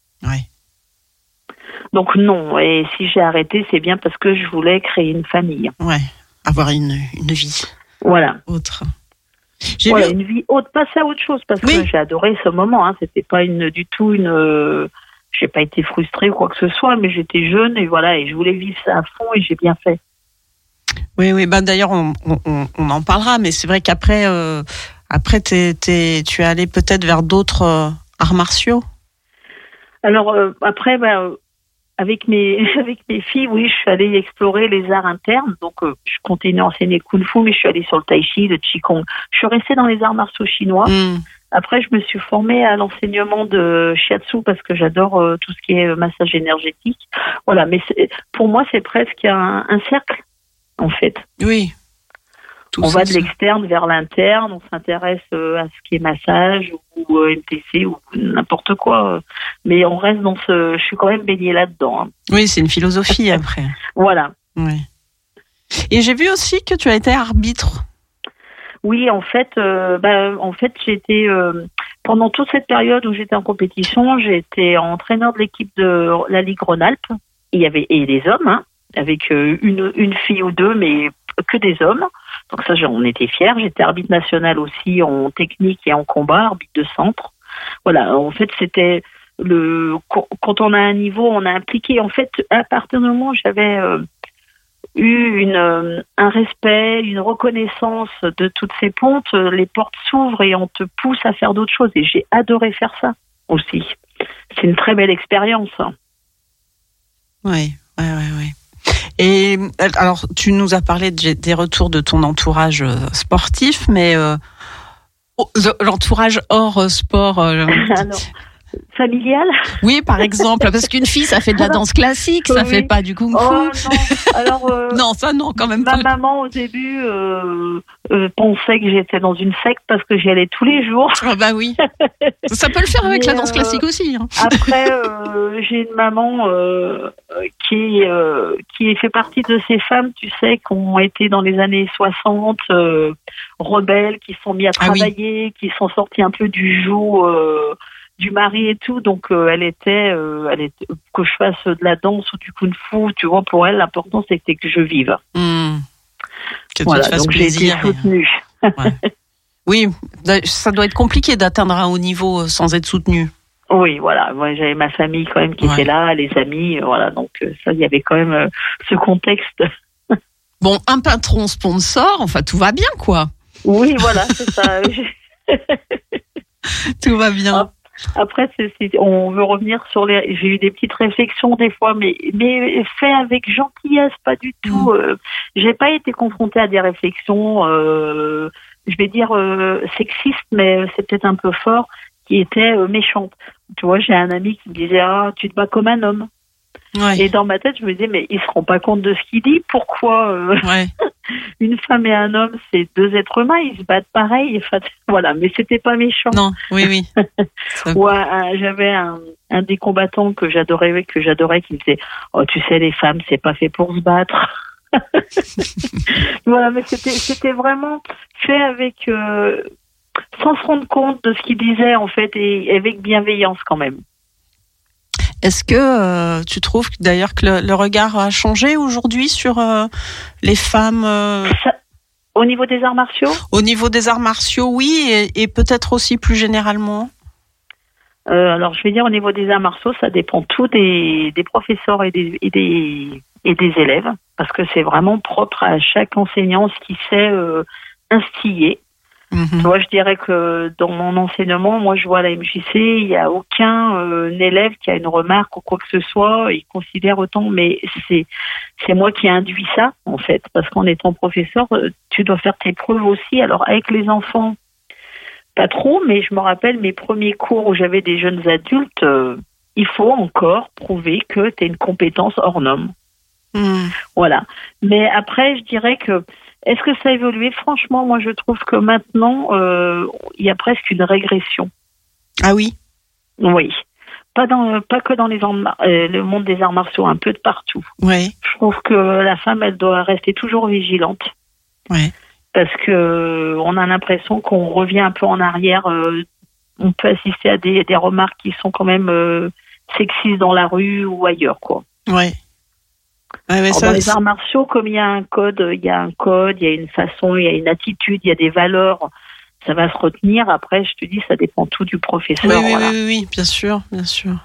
Donc non, et si j'ai arrêté, c'est bien parce que je voulais créer une famille. Ouais, avoir une, une vie Voilà. autre. J'ai Voilà, vu- une vie autre, passer à autre chose, parce Oui. que j'ai adoré ce moment. Hein. C'était pas une du tout une. euh, j'ai pas été frustrée ou quoi que ce soit, mais j'étais jeune et voilà, et je voulais vivre ça à fond et j'ai bien fait. Oui, oui. Bah, d'ailleurs, on, on- on- en parlera, mais c'est vrai qu'après, euh, après, t'es- t'es- tu es allé peut-être vers d'autres euh, arts martiaux? Alors euh, après, euh, avec mes avec mes filles, oui, je suis allée explorer les arts internes. Donc, euh, je continue à enseigner kung fu, mais je suis allée sur le tai chi, le qigong. Je suis restée dans les arts martiaux chinois. Hmm. Après, je me suis formée à l'enseignement de shiatsu parce que j'adore euh, tout ce qui est euh, massage énergétique. Voilà, mais pour moi, c'est presque un, un cercle, en fait. Oui. Tout on va de l'externe vers l'interne, on s'intéresse euh, à ce qui est massage ou euh, MTC ou n'importe quoi. euh. Mais on reste dans ce... Je suis quand même baignée là-dedans. hein. Oui, c'est une philosophie après. Voilà. Oui. Et j'ai vu aussi que tu as été arbitre. Oui, en fait, euh, bah, en fait, j'étais euh, pendant toute cette période où j'étais en compétition, j'étais entraîneur de l'équipe de la Ligue Rhône-Alpes. Il y avait et des hommes, hein, avec euh, une une fille ou deux, mais que des hommes. Donc ça, j'en étais fière. J'étais arbitre national aussi en technique et en combat, arbitre de centre. Voilà, en fait, c'était le quand- on a un niveau, on a impliqué. En fait, à partir du moment où j'avais euh, eu euh, un respect, une reconnaissance de toutes ces pontes, euh, les portes s'ouvrent et on te pousse à faire d'autres choses. Et j'ai adoré faire ça aussi. C'est une très belle expérience. Oui, oui, oui, oui. Et euh, alors, tu nous as parlé de- des retours de ton entourage euh, sportif, mais euh, oh, l'entourage hors sport. Alors, familial oui, par exemple, parce qu'une fille, ça fait de la danse classique, ça Oui. fait pas du kung fu. Oh non Alors, euh, non, ça non, quand même ma pas. maman au début euh, euh, pensait que j'étais dans une secte parce que j'y allais tous les jours. Ah bah oui. Ça peut le faire avec Mais, la danse classique aussi. hein. Après, j'ai une maman qui qui fait partie de ces femmes, tu sais, qui ont été dans les années 60 euh, rebelles, qui se sont mis à Ah oui. travailler, qui sont sorties un peu du joug du mari et tout. Donc, euh, elle était, euh, elle était, que je fasse de la danse ou du kung-fu, tu vois, pour elle, l'important c'était que je vive. Hmm. Que tu te donc j'ai été soutenue. Oui, ça doit être compliqué d'atteindre un haut niveau euh, sans être soutenu. Oui, voilà. Moi, j'avais ma famille quand même qui Ouais. était là, les amis, euh, voilà. Donc euh, ça, il y avait quand même euh, ce contexte. Bon, un patron sponsor, enfin tout va bien quoi. Oui, voilà, c'est ça. Tout va bien. Après, c'est- on veut revenir sur les. J'ai eu des petites réflexions des fois, mais mais fait avec gentillesse, pas du tout. Euh, j'ai pas été confrontée à des réflexions, euh, je vais dire euh, sexistes, mais c'est peut-être un peu fort, qui étaient euh, méchantes. Tu vois, j'ai un ami qui me disait ah tu te bats comme un homme. Et dans ma tête, je me disais mais ils se rendent pas compte de ce qu'il dit. Pourquoi euh, une femme et un homme, c'est deux êtres humains, ils se battent pareil. Enfin, voilà, mais c'était pas méchant. Non, oui, oui. Ouais, un- j'avais un, un des combattants que j'adorais, que j'adorais, qui me disait, oh, tu sais, les femmes, c'est pas fait pour se battre. voilà, mais c'était, c'était vraiment fait avec, euh, sans se rendre compte de ce qu'il disait, en fait, et avec bienveillance quand même. Est-ce que euh, tu trouves d'ailleurs que le, le regard a changé aujourd'hui sur euh, les femmes euh, Au niveau des arts martiaux? Au niveau des arts martiaux, oui, et, et peut-être aussi plus généralement. Alors, je vais dire au niveau des arts martiaux, ça dépend tout des, des professeurs et des, et des, et des élèves, parce que c'est vraiment propre à chaque enseignant ce qui sait instiller. Tu vois, je dirais que dans mon enseignement, moi, je vois à la MJC, il n'y a aucun euh, élève qui a une remarque ou quoi que ce soit. Il considère autant, mais c'est c'est moi qui ai induit ça, en fait, parce qu'en étant professeur, euh, tu dois faire tes preuves aussi. Alors, avec les enfants, pas trop, mais je me rappelle mes premiers cours où j'avais des jeunes adultes, euh, il faut encore prouver que tu as une compétence hors norme. Voilà. Mais après, je dirais que est-ce que ça a évolué? Franchement, moi, je trouve que maintenant, euh, il y a presque une régression. Ah oui? Oui. Pas, dans, pas que dans les euh, le monde des arts martiaux, un peu de partout. Oui. Je trouve que la femme, elle doit rester toujours vigilante. Oui. Parce que on a l'impression qu'on revient un peu en arrière. euh, on peut assister à des, des remarques qui sont quand même euh, sexistes dans la rue ou ailleurs, quoi. Ouais. Ouais, ça- dans les arts martiaux, comme il y a un code, il y a un code, il y a une façon, il y a une attitude, il y a des valeurs, ça va se retenir. Après, je te dis, ça dépend tout du professeur. oui, oui, voilà. oui, bien sûr, bien sûr.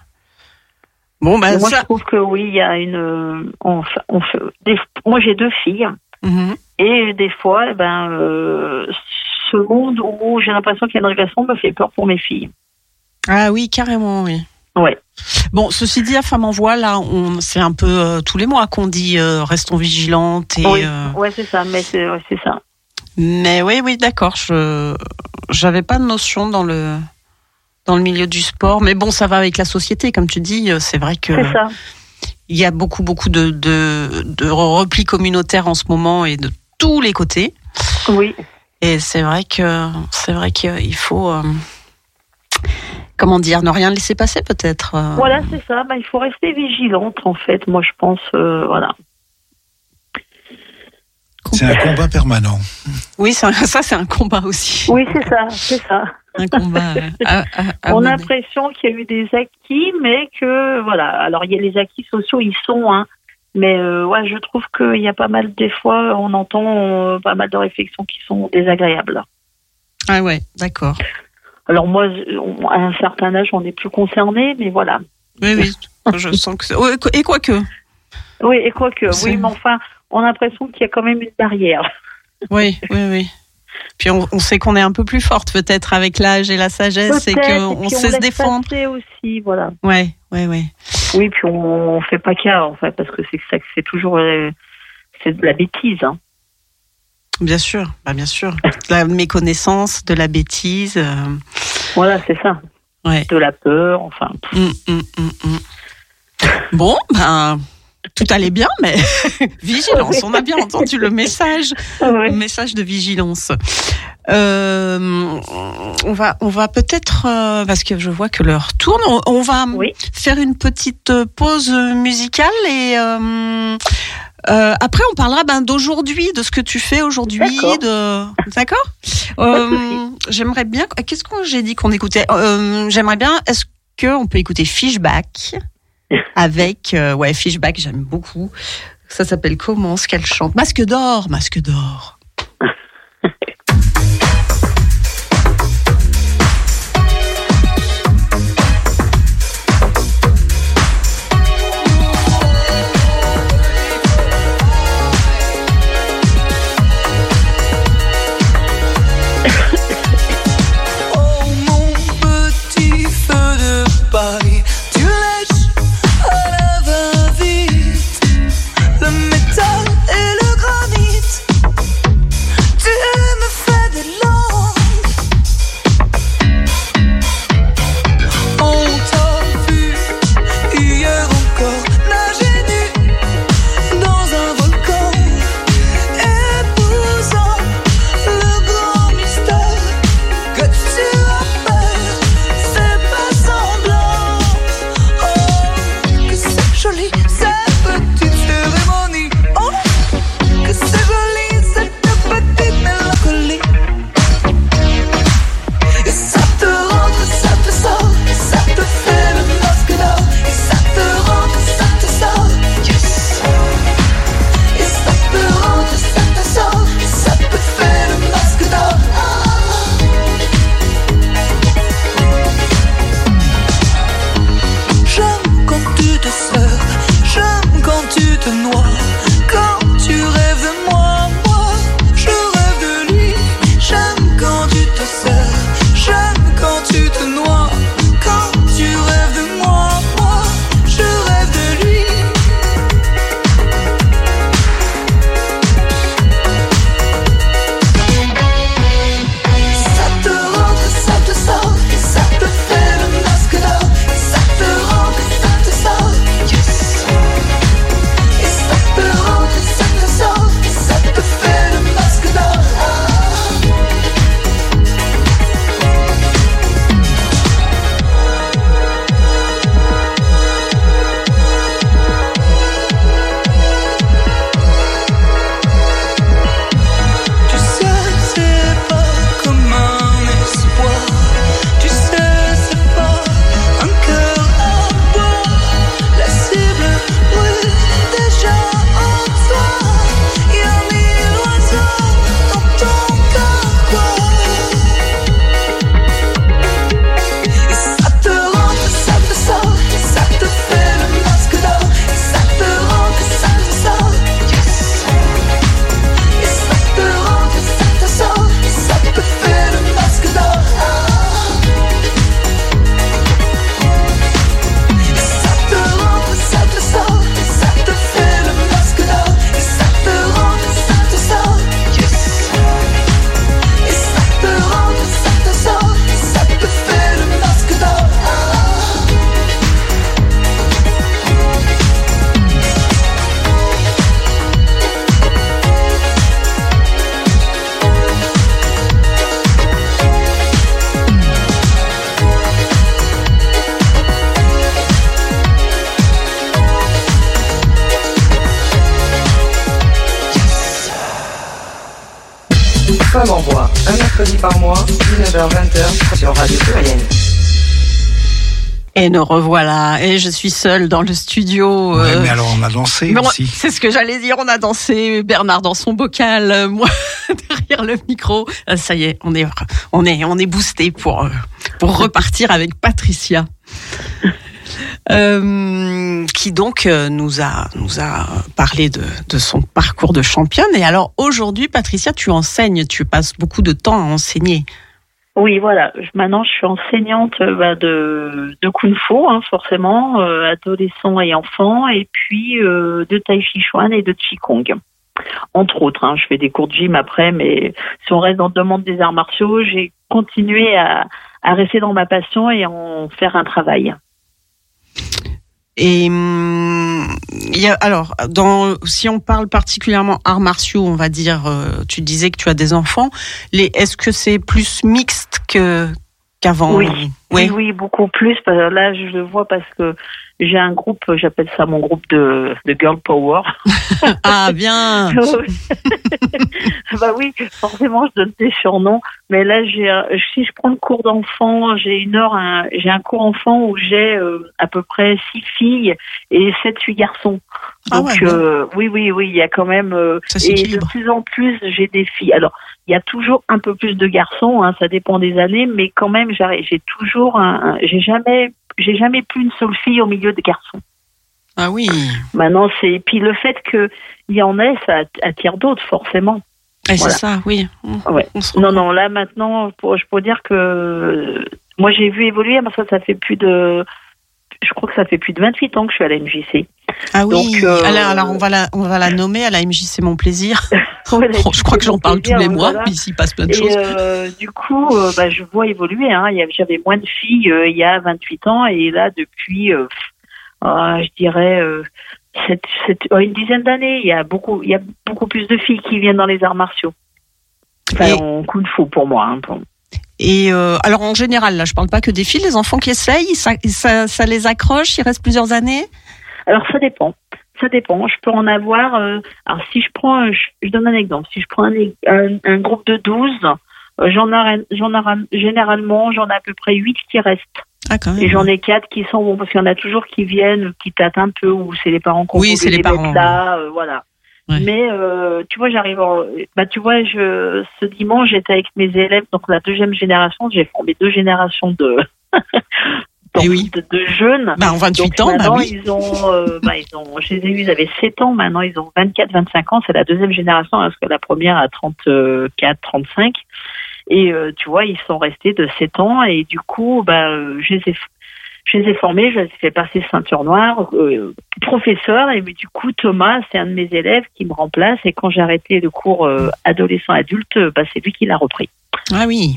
Bon, Mais moi, ça- je trouve que oui, il y a une. euh, On, fait- on fait- des- moi, j'ai deux filles. Mhm. Et des fois, eh ben, euh, ce monde où j'ai l'impression qu'il y a une régression me fait peur pour mes filles. Ah oui, carrément, oui. Ouais. Bon, ceci dit, à Femme en Voix, là, on, c'est un peu euh, tous les mois qu'on dit euh, restons vigilantes et oui, euh, ouais, c'est ça, mais c'est ouais, c'est ça. Mais oui, oui, d'accord. Je j'avais pas de notion dans le dans le milieu du sport, mais bon, ça va avec la société, comme tu dis. C'est vrai que C'est ça. il y a beaucoup beaucoup de, de de repli communautaire en ce moment et de tous les côtés. Oui. Et c'est vrai que c'est vrai qu'il faut comment dire ne rien laisser passer peut-être. euh. Voilà, c'est ça. Bah, il faut rester vigilante, en fait. Moi, je pense, euh, voilà. C'est un combat permanent. Oui, ça, ça c'est un combat aussi. Oui, c'est ça, c'est ça. Un combat. euh, à- à- à On a l'impression qu'il y a eu des acquis, mais que voilà. Alors il y a les acquis sociaux, ils sont, hein. Mais euh, ouais, je trouve qu'il y a pas mal des fois, on entend euh, pas mal de réflexions qui sont désagréables. Ah ouais, d'accord. Alors moi, on- à un certain âge, on n'est plus concerné, mais voilà. Oui, oui. Je sens que et quoi que. Oui, et quoique, oui, mais enfin, on a l'impression qu'il y a quand même une barrière. Oui, oui, oui. Puis on, on sait qu'on est un peu plus forte peut-être avec l'âge et la sagesse et qu'on sait se laisse défendre. aussi, voilà. Ouais, ouais, ouais. Oui, puis on, on fait pas cas, en fait, parce que c'est ça, c'est toujours, euh, c'est de la bêtise. Hein. Bien sûr, bah bien sûr. De La méconnaissance, de la bêtise. euh, Voilà, c'est ça. Ouais. De la peur, enfin. hum, hum, hum. Bon, ben, tout allait bien, mais vigilance. On a bien entendu le message, le message de vigilance. Euh, on va, on va peut-être, euh, parce que je vois que l'heure tourne, on, on va faire une petite pause musicale et euh, après on parlera ben, d'aujourd'hui, de ce que tu fais aujourd'hui, de, d'accord? Euh, J'aimerais bien. Qu'est-ce que j'ai dit qu'on écoutait? Euh, J'aimerais bien. Est-ce que on peut écouter Fishback avec euh, ouais Fishback J'aime beaucoup. Ça s'appelle comment ce qu'elle chante? Masque d'or, masque d'or. Sur Radio Pluriel. Et nous revoilà. Et je suis seule dans le studio. Ouais, euh, mais alors on a dansé mais aussi. C'est ce que j'allais dire. On a dansé. Bernard dans son bocal, euh, moi derrière le micro. Ah, Ça y est, on est, on est, on est boosté pour euh, pour repartir avec Patricia, Euh, qui donc euh, nous a nous a parlé de de son parcours de championne. Et alors aujourd'hui, Patricia, tu enseignes. Tu passes beaucoup de temps à enseigner. Oui, voilà. Maintenant, je suis enseignante euh, bah, de, de Kung Fu, hein, forcément, euh, adolescents et enfants, et puis euh, de Tai Chi Chuan et de Qigong. Entre autres, hein, je fais des cours de gym après, mais si on reste dans le domaine des arts martiaux, j'ai continué à, à rester dans ma passion et en faire un travail. Et hum, y a, alors, dans, si on parle particulièrement arts martiaux, on va dire, euh, tu disais que tu as des enfants. Les, est-ce que c'est plus mixte que qu'avant? Oui. Oui. Oui, oui, beaucoup plus. parce que Là, je le vois parce que j'ai un groupe, j'appelle ça mon groupe de, de girl power. Ah bien. bah oui, forcément, je donne des surnoms. Mais là, j'ai, si je prends le cours d'enfant, j'ai une heure, un- j'ai un cours enfant où j'ai euh, à peu près six filles et sept, huit garçons. Ah Donc, ouais, euh, oui, oui, oui, il y a quand même. euh, et de plus en plus, j'ai des filles. Alors, il y a toujours un peu plus de garçons, hein, ça dépend des années, mais quand même, j'ai toujours un, un- j'ai jamais, j'ai jamais plus une seule fille au milieu des garçons. Ah oui. Maintenant, c'est puis le fait que il y en ait, ça attire d'autres forcément. Et Voilà. c'est ça, oui. Ouais. Non, non, là maintenant, je peux dire que moi j'ai vu évoluer, parce que ça fait plus de, je crois que ça fait plus de 28 ans que je suis à la MJC. Ah oui. Donc, euh, alors, alors, on va la, on va la nommer à la MJ, c'est mon plaisir. Bon, je crois que j'en parle tous les mois, voilà. mais il s'y passe plein de Et choses. euh, du coup, euh, bah, je vois évoluer. Hein. J'avais moins de filles il y a 28 ans, et là depuis, ah, je dirais. euh, une dizaine d'années, il y a beaucoup, il y a beaucoup plus de filles qui viennent dans les arts martiaux. Enfin, Et- en kung fu pour moi. hein, pour- Et euh, alors en général, là, je parle pas que des filles, les enfants qui essayent, ça, ça, ça les accroche, ils restent plusieurs années? Alors ça dépend. Ça dépend. Je peux en avoir. euh, alors si je prends, je, je donne un exemple. Si je prends un, un, un groupe de 12, euh, j'en ai, généralement, j'en ai à peu près 8 qui restent. Ah quand même. Et j'en ai quatre qui sont bons parce qu'il y en a toujours qui viennent, qui tâtent un peu, ou c'est les parents qui ont Oui, les mettre parents, là, voilà. Ouais. Mais euh, tu vois, j'arrive, en- bah tu vois, je ce dimanche j'étais avec mes élèves, donc la deuxième génération, j'ai formé deux générations de donc, Eh oui. de, de jeunes. Bah, en 28 Donc ans, bah maintenant, oui. ils ont, euh, bah, ils ont, je les ai eus, ils avaient 7 ans, maintenant ils ont 24, 25 ans, c'est la deuxième génération, parce que la première a 34, 35. Et euh, tu vois, ils sont restés de 7 ans, et du coup, bah, euh, je les ai, je les ai formés, je les ai fait passer ceinture noire, euh, professeur, et mais du coup, Thomas, c'est un de mes élèves qui me remplace, et quand j'ai arrêté le cours euh, adolescent-adulte, bah, c'est lui qui l'a repris. Ah oui.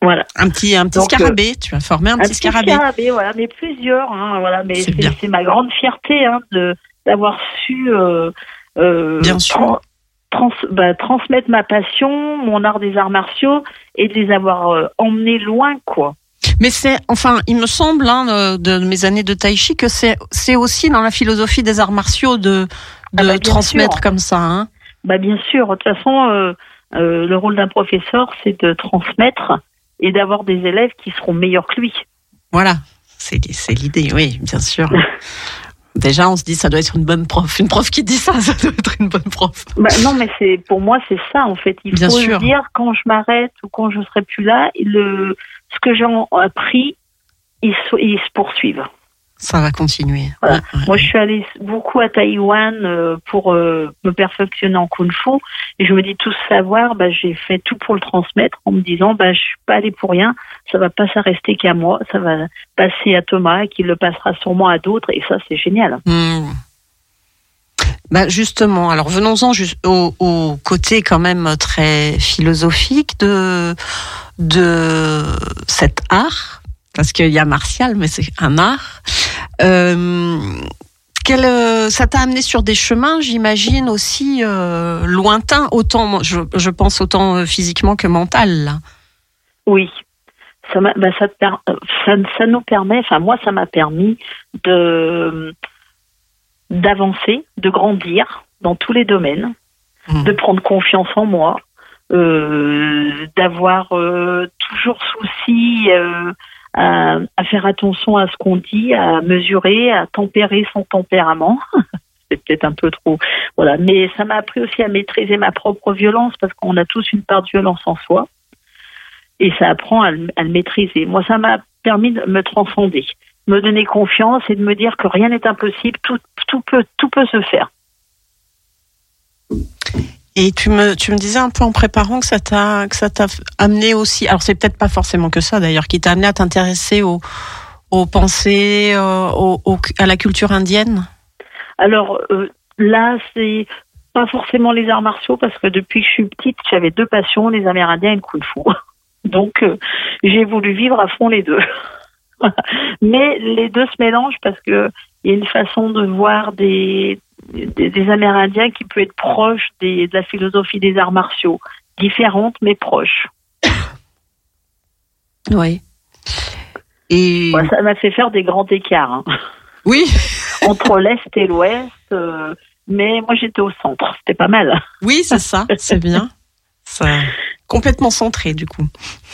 Voilà. Un petit, un petit Donc, scarabée. Tu vas former un, petit scarabée. voilà, mais plusieurs, hein, voilà, mais C'est ma grande fierté hein, de d'avoir su euh, euh, Bien sûr. trans- bah, transmettre ma passion, mon art des arts martiaux et de les avoir euh, emmenés loin, quoi. Mais c'est, enfin, il me semble, hein, de, de mes années de tai chi, que c'est, c'est aussi dans la philosophie des arts martiaux de, de Ah bah, bien transmettre sûr. comme ça. Hein. Bah bien sûr, de toute façon, euh, euh, le rôle d'un professeur, c'est de transmettre et d'avoir des élèves qui seront meilleurs que lui. Voilà. C'est, c'est l'idée, oui, bien sûr. Déjà, on se dit, ça doit être une bonne prof. Une prof qui dit ça, ça doit être une bonne prof. Bah, non, mais c'est pour moi c'est ça en fait. Il Bien faut sûr. dire quand je m'arrête ou quand je serai plus là, le ce que j'ai appris, ils, se- ils se poursuivent. Ça va continuer. Voilà. Ouais, ouais. Moi, je suis allée beaucoup à Taïwan euh, pour euh, me perfectionner en kung fu et je me dis tout savoir, bah, j'ai fait tout pour le transmettre en me disant, bah, je suis pas allée pour rien, ça va pas s'arrêter qu'à moi, ça va passer à Thomas qui le passera sûrement à d'autres et ça c'est génial. Hmm. Bah justement, alors venons-en au, côté quand même très philosophique de de cet art, parce qu'il y a martial, mais c'est un art. Euh, quel, euh, ça t'a amené sur des chemins, j'imagine aussi euh, lointains, autant je, je pense autant physiquement que mental. Oui. Ça, bah, ça, ça nous permet, enfin moi ça m'a permis de d'avancer, de grandir dans tous les domaines, Mhm. de prendre confiance en moi, euh, d'avoir euh, toujours souci euh, à, à faire attention à ce qu'on dit, à mesurer, à tempérer son tempérament. C'est peut-être un peu trop, voilà. Mais ça m'a appris aussi à maîtriser ma propre violence parce qu'on a tous une part de violence en soi et ça apprend à le, à le maîtriser. Moi, ça m'a permis de me transcender, me donner confiance et de me dire que rien n'est impossible, tout, tout peut, tout peut se faire. Et tu me, tu me disais un peu en préparant que ça t'a, que ça t'a amené aussi. Alors c'est peut-être pas forcément que ça d'ailleurs, qui t'a amené à t'intéresser aux, aux pensées, euh, à la culture indienne? Alors euh, là, c'est pas forcément les arts martiaux parce que depuis que je suis petite, j'avais deux passions, les Amérindiens et le Kung Fu. Donc euh, j'ai voulu vivre à fond les deux. Mais les deux se mélangent parce que il y a une façon de voir des, des, des Amérindiens qui peut être proche des, de la philosophie des arts martiaux, différente mais proche. Oui. Et Ouais, ça m'a fait faire des grands écarts. hein. oui, entre l'Est et l'Ouest. euh, mais moi, j'étais au centre. C'était pas mal. oui, c'est ça, c'est bien. Ça, complètement centré du coup.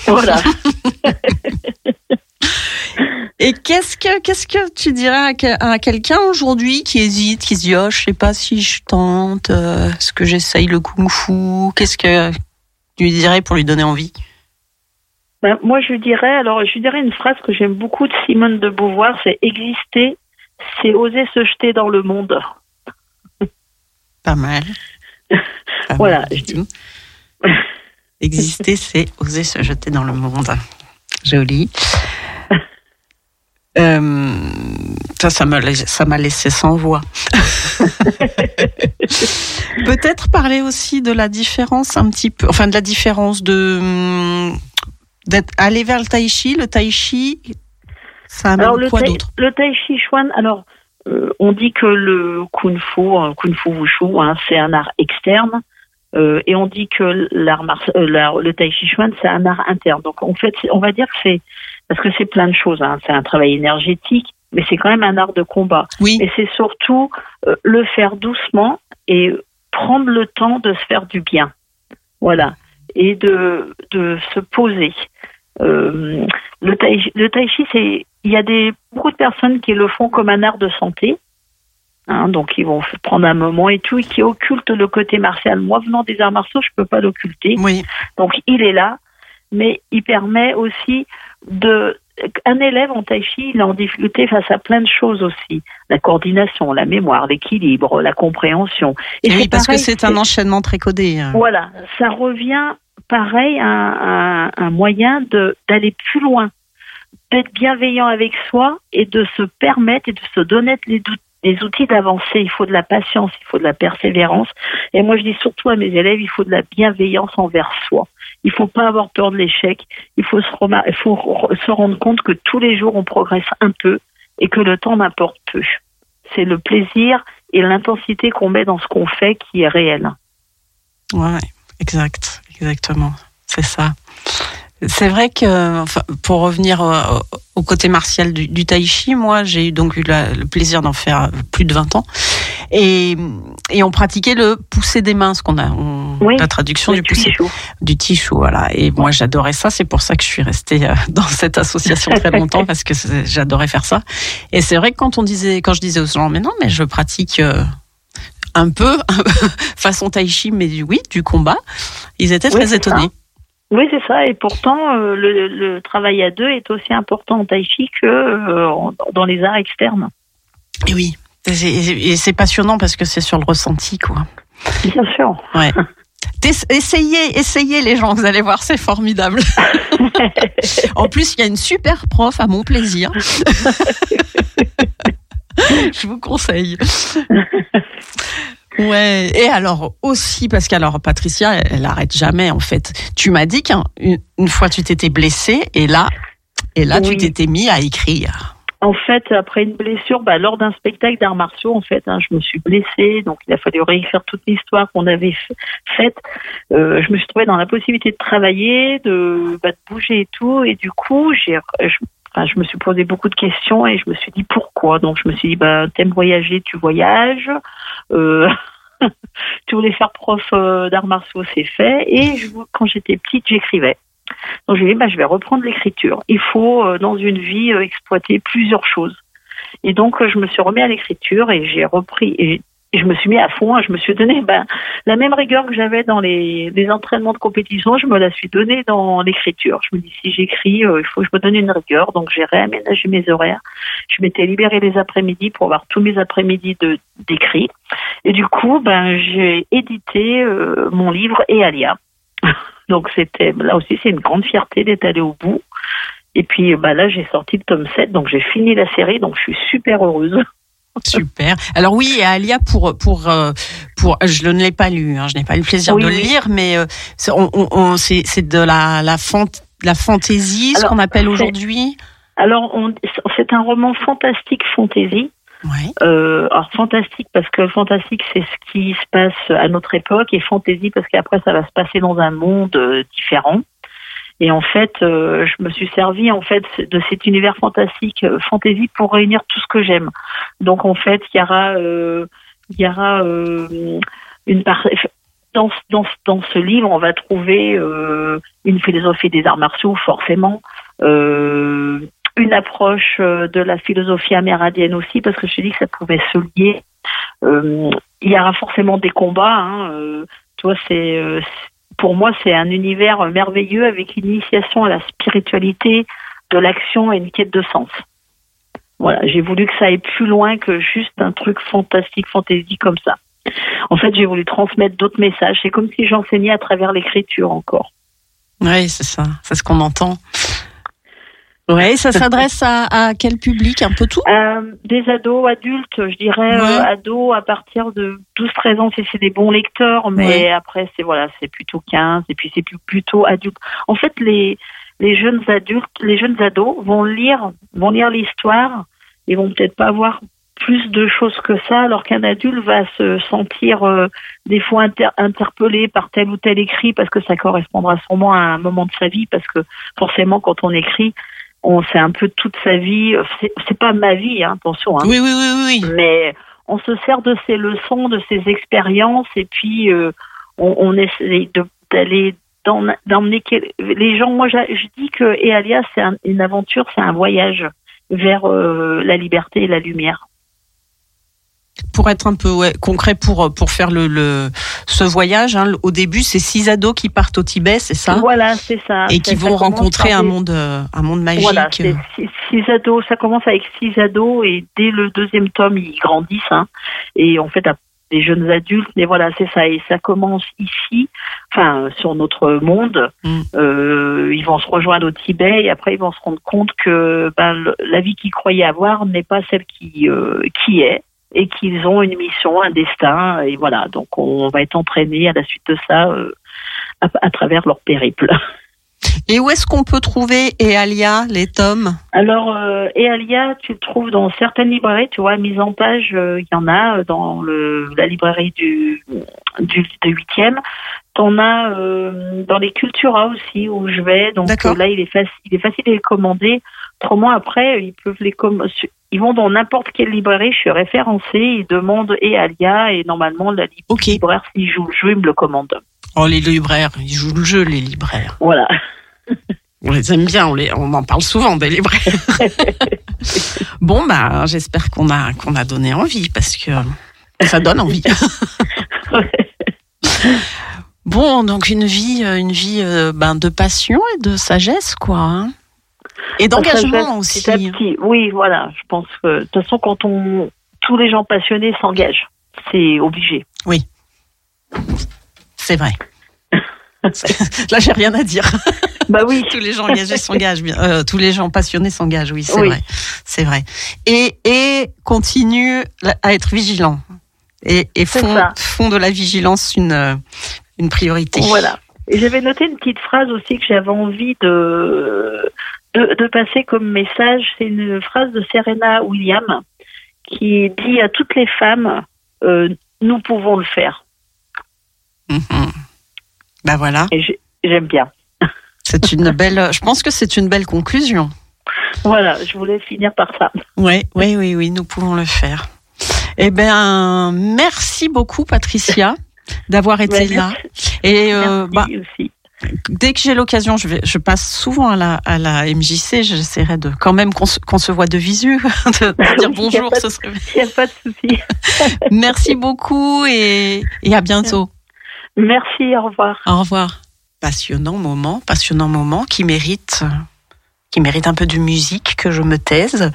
Voilà. Et qu'est-ce que qu'est-ce que tu dirais à, que- à quelqu'un aujourd'hui qui hésite, qui se dit oh je sais pas si je tente, euh, est-ce que j'essaye le kung-fu, qu'est-ce que tu lui dirais pour lui donner envie? Ben, moi, je dirais, alors, je dirais une phrase que j'aime beaucoup de Simone de Beauvoir, c'est exister, c'est oser se jeter dans le monde. Pas mal. Pas Voilà, mal du je dis- tout. Exister, c'est oser se jeter dans le monde. Joli. Euh, ça, ça m'a laissé- ça m'a laissé sans voix. Peut-être parler aussi de la différence un petit peu, enfin de la différence de hum, d'être aller vers le tai chi. Le tai chi, ça amène Alors, le quoi d'autre? le tai chi chuan, alors, euh, on dit que le kung fu, euh, kung fu wushu, hein, c'est un art externe. euh, et on dit que l'art euh, le tai chi chuan, c'est un art interne. Donc, en fait, on va dire que c'est, parce que c'est plein de choses, hein. c'est un travail énergétique, mais c'est quand même un art de combat. Oui. Et c'est surtout euh, le faire doucement et prendre le temps de se faire du bien. Voilà. Et de, de se poser. Euh, le tai, chi- le tai chi, c'est, il y a des, beaucoup de personnes qui le font comme un art de santé. Hein, donc ils vont prendre un moment et tout, et qui occultent le côté martial. Moi, venant des arts martiaux, je peux pas l'occulter. Oui. Donc il est là, mais il permet aussi de un élève en tai chi, il est en difficulté face à plein de choses aussi. La coordination, la mémoire, l'équilibre, la compréhension. Et oui, parce pareil, que c'est un enchaînement très codé. hein. Voilà, ça revient pareil à un, un moyen d'aller plus loin, d'être bienveillant avec soi et de se permettre et de se donner les outils d'avancer. Il faut de la patience, il faut de la persévérance. Et moi, je dis surtout à mes élèves, il faut de la bienveillance envers soi. Il faut pas avoir peur de l'échec. Il faut se, rendre compte que tous les jours, on progresse un peu et que le temps n'importe peu. C'est le plaisir et l'intensité qu'on met dans ce qu'on fait qui est réel. Ouais, exact, exactement. C'est ça. C'est vrai que, enfin, pour revenir au, au côté martial du, du tai chi, moi, j'ai eu donc eu la- le plaisir d'en faire plus de 20 ans. Et, et on pratiquait le pousser des mains, ce qu'on a, on- Oui, la traduction du pousser, du tichou, voilà. Et moi, j'adorais ça. C'est pour ça que je suis restée euh, dans cette association très longtemps parce que j'adorais faire ça. Et c'est vrai que quand on disait, quand je disais aux gens, mais non, mais je pratique euh, un peu façon tai chi, mais oui, du combat, ils étaient très étonnés. Oui, c'est ça. Et pourtant, euh, le, le travail à deux est aussi important en tai chi que euh, dans les arts externes. Et oui. Et c'est- passionnant parce que c'est sur le ressenti, quoi. Bien sûr. Ouais. Essayez, essayez les gens, vous allez voir, c'est formidable. en plus, il y a une super prof à mon plaisir. Je vous conseille. Ouais. Et alors aussi parce qu'alors Patricia, elle, elle arrête jamais en fait. Tu m'as dit qu'une une fois tu t'étais blessée et là, et là tu t'étais mis à écrire. En fait, après une blessure, bah, lors d'un spectacle d'arts martiaux, en fait, hein, je me suis blessée, donc il a fallu réécrire toute l'histoire qu'on avait faite. Euh, je me suis trouvée dans la possibilité de travailler, de, bah, de bouger et tout, et du coup, j'ai, je, enfin, je me suis posé beaucoup de questions et je me suis dit pourquoi. Donc je me suis dit, bah, t'aimes voyager, tu voyages. Euh, tu voulais faire prof euh, d'arts martiaux, c'est fait. Et je, quand j'étais petite, j'écrivais. Donc j'ai dit, bah, je vais reprendre l'écriture. Il faut, euh, dans une vie, euh, exploiter plusieurs choses. Et donc, je me suis remis à l'écriture et j'ai repris. Et je me suis mis à fond, hein. je me suis donné ben, la même rigueur que j'avais dans les, entraînements de compétition, je me la suis donnée dans l'écriture. Je me dis si j'écris, euh, il faut que je me donne une rigueur, donc j'ai réaménagé mes horaires. Je m'étais libérée les après-midi pour avoir tous mes après-midi d'écrit. Et du coup, ben j'ai édité euh, mon livre et Alia. donc c'était là aussi c'est une grande fierté d'être allée au bout. Et puis bah là j'ai sorti le tome 7, donc j'ai fini la série, donc je suis super heureuse. Super. Alors oui, et Alia pour pour euh, pour je ne l'ai pas lu, hein, je n'ai pas eu le plaisir Oui, de le oui. lire, mais euh, c'est on, on- on- c'est c'est de la la fant la fantaisie, ce Alors, qu'on appelle aujourd'hui. Alors on, c'est un roman fantastique fantasy. Ouais. Euh, alors fantastique parce que fantastique c'est ce qui se passe à notre époque et fantasy parce qu'après ça va se passer dans un monde différent. Et en fait, euh, je me suis servi en fait de cet univers fantastique euh, fantasy pour réunir tout ce que j'aime. Donc en fait, il y aura euh, il y aura euh, une part dans, dans, dans ce livre, on va trouver euh, une philosophie des arts martiaux, forcément, une approche de la philosophie amérindienne aussi, parce que je te dis que ça pouvait se lier. Euh, il y aura forcément des combats. Hein, euh, tu vois, c'est- pour moi, c'est un univers merveilleux avec une initiation à la spiritualité, de l'action et une quête de sens. Voilà, j'ai voulu que ça aille plus loin que juste un truc fantastique, fantasy comme ça. En fait, j'ai voulu transmettre d'autres messages. C'est comme si j'enseignais à travers l'écriture encore. Oui, c'est ça, c'est ce qu'on entend. Ouais, ça s'adresse à, à quel public Un peu tout? Euh, des ados, adultes, je dirais Ouais. euh, ados à partir de 12-13 ans, c'est c'est des bons lecteurs, mais Ouais. après c'est voilà, c'est plutôt 15 et puis c'est plutôt adultes. En fait, les les jeunes adultes, les jeunes ados vont lire vont lire l'histoire et vont peut-être pas voir plus de choses que ça, alors qu'un adulte va se sentir euh, des fois inter- interpellé par tel ou tel écrit parce que ça correspondra sûrement à un moment de sa vie, parce que forcément quand on écrit, on sait un peu toute sa vie. C'est pas ma vie, hein, attention. Hein Oui, oui, oui, oui. mais on se sert de ces leçons, de ces expériences, et puis euh, on, on essaie de- d'aller d'emmener les gens. Moi, je dis que Ealia, c'est un- une aventure, c'est un voyage vers euh, la liberté et la lumière. Pour être un peu ouais, concret pour pour faire le, le ce voyage, hein, au début, c'est six ados qui partent au Tibet, c'est ça? Voilà, c'est ça. Et qui vont rencontrer un des- monde euh, un monde magique. Voilà, six, six ados. Ça commence avec six ados et dès le deuxième tome, ils grandissent. Hein, et en fait, à- des jeunes adultes. Mais voilà, c'est ça. Et ça commence ici, enfin, sur notre monde. Mm. Euh, ils vont se rejoindre au Tibet et après, ils vont se rendre compte que ben, la vie qu'ils croyaient avoir n'est pas celle qui, euh, qui est et qu'ils ont une mission, un destin. Et voilà, donc on va être entraînés à la suite de ça euh, à, à travers leur périple. Et où est-ce qu'on peut trouver Ealia, les tomes? Alors, euh, Ealia, tu le trouves dans certaines librairies, tu vois, mise en page, euh, il y en a euh, dans le, la librairie du, du de 8e. T'en as dans les Cultura aussi, où je vais. Donc là, il est, facile, il est facile de les commander. Autrement, après, ils peuvent les com- Ils vont dans n'importe quelle librairie, je suis référencée, ils demandent Ealia, et normalement, la libraire, s'il joue le jeu, il me le commande. Oh, les libraires, ils jouent le jeu, les libraires. Voilà. On les aime bien, on, les, on en parle souvent des libraires. bon, bah, j'espère qu'on a, qu'on a donné envie, parce que ça donne envie. bon, donc une vie, euh, une vie euh, ben, de passion et de sagesse, quoi. hein. Et d'engagement aussi. Petit à petit. Oui, voilà. Je pense que de toute façon, quand on tous les gens passionnés s'engagent, c'est obligé. C'est vrai. Là, j'ai rien à dire. Bah oui. tous les gens engagés s'engagent. Euh, tous les gens passionnés s'engagent, oui, c'est Oui. vrai. C'est vrai. Et, et continue à être vigilant. Et, et font, font de la vigilance une, une priorité. Voilà. Et j'avais noté une petite phrase aussi que j'avais envie de, de de passer comme message. C'est une phrase de Serena Williams qui dit à toutes les femmes euh, nous pouvons le faire. Mhm. Bah voilà. J'aime bien. C'est une belle, je pense que c'est une belle conclusion. Voilà, je voulais finir par ça. Oui, oui, oui, oui, nous pouvons le faire. Eh ben, merci beaucoup, Patricia, d'avoir été Ouais, là. merci. Et euh, bah, Merci aussi. Dès que j'ai l'occasion, je, vais, je passe souvent à la, à la MJC. J'essaierai de quand même qu'on se, voit de visu, de, de dire bonjour. serait... Il n'y a pas de souci. Merci beaucoup et, et à bientôt. Merci, au revoir. Au revoir. Passionnant moment, passionnant moment qui mérite, qui mérite un peu de musique que je me taise.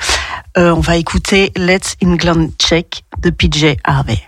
Euh, on va écouter Let's England Check de PJ Harvey.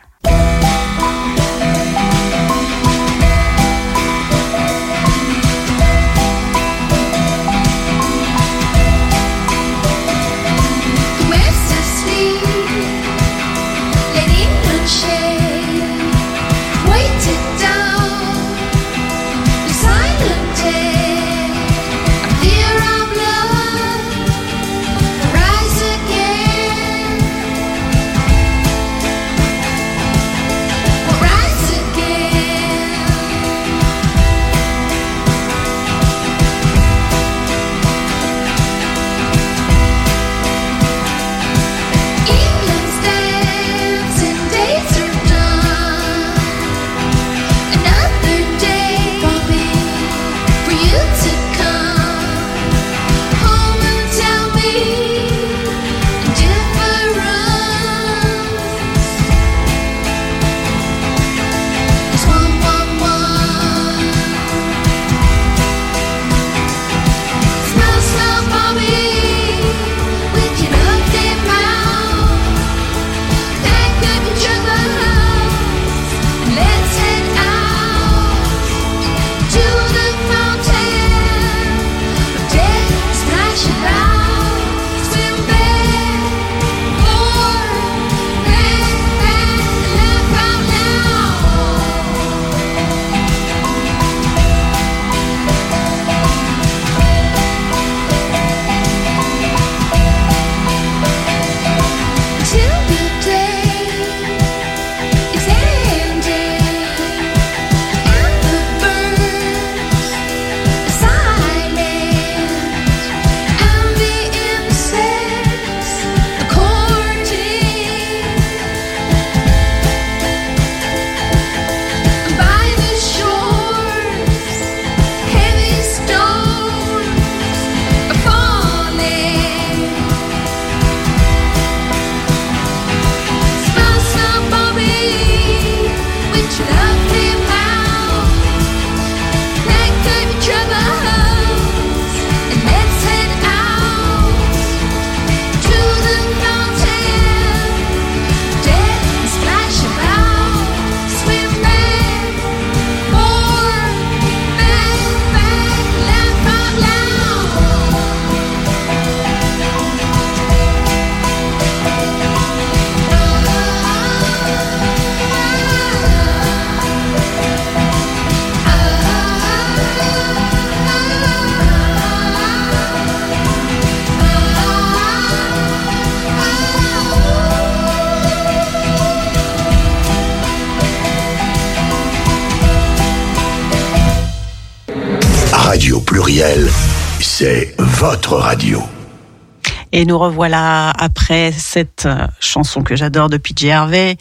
Nous revoilà après cette euh, chanson que j'adore de PJ Harvey.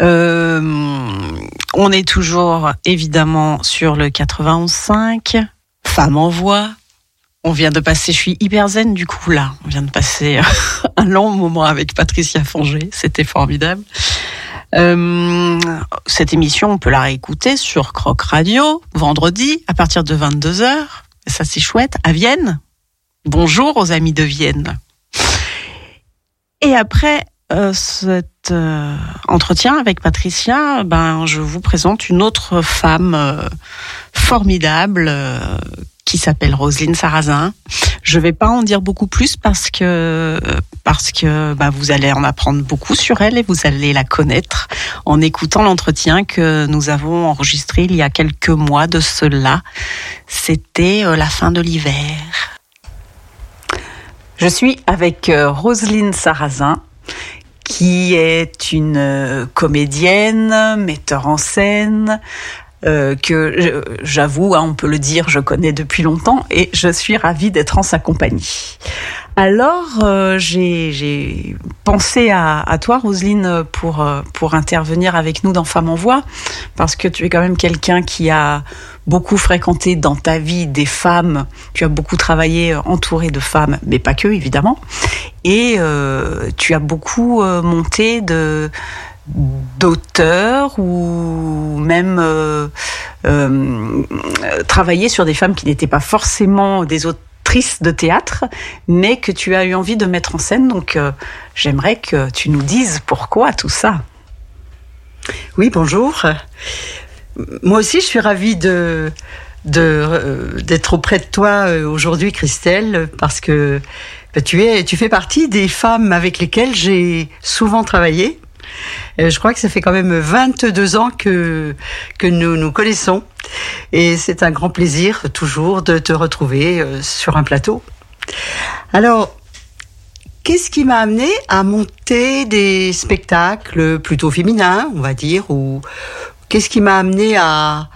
Euh, on est toujours évidemment sur le 91.5, Femme en voix. On vient de passer, je suis hyper zen du coup là, on vient de passer un long moment avec Patricia Fongé, c'était formidable. Euh, cette émission, on peut la réécouter sur Croc Radio, vendredi, à partir de 22h. Ça, c'est chouette, à Vienne. Bonjour aux amis de Vienne. Et après euh, cet euh, entretien avec Patricia, ben, je vous présente une autre femme euh, formidable euh, qui s'appelle Roselyne Sarrazin. Je vais pas en dire beaucoup plus parce que parce que bah, vous allez en apprendre beaucoup sur elle et vous allez la connaître en écoutant l'entretien que nous avons enregistré il y a quelques mois de cela. C'était euh, la fin de l'hiver. Je suis avec euh, Roselyne Sarrazin, qui est une euh, comédienne, metteur en scène, euh, que j'avoue, hein, on peut le dire, je connais depuis longtemps et je suis ravie d'être en sa compagnie. Alors, euh, j'ai pensé à, toi, Roselyne, pour, euh, pour intervenir avec nous dans Femmes en Voix, parce que tu es quand même quelqu'un qui a beaucoup fréquenté dans ta vie des femmes, tu as beaucoup travaillé entouré de femmes, mais pas que, évidemment, et tu as beaucoup monté de d'auteurs ou même euh, euh, travaillé sur des femmes qui n'étaient pas forcément des autrices de théâtre, mais que tu as eu envie de mettre en scène. Donc euh, j'aimerais que tu nous dises pourquoi tout ça. Oui, bonjour. Moi aussi, je suis ravie de d'être auprès de toi aujourd'hui, Christelle, parce que bah, tu es tu fais partie des femmes avec lesquelles j'ai souvent travaillé. Euh, je crois que ça fait quand même 22 ans que nous nous connaissons, et c'est un grand plaisir toujours de te retrouver euh, sur un plateau. Alors, Qu'est-ce qui m'a amené à monter des spectacles plutôt féminins, on va dire, ou qu'est-ce qui m'a amené à...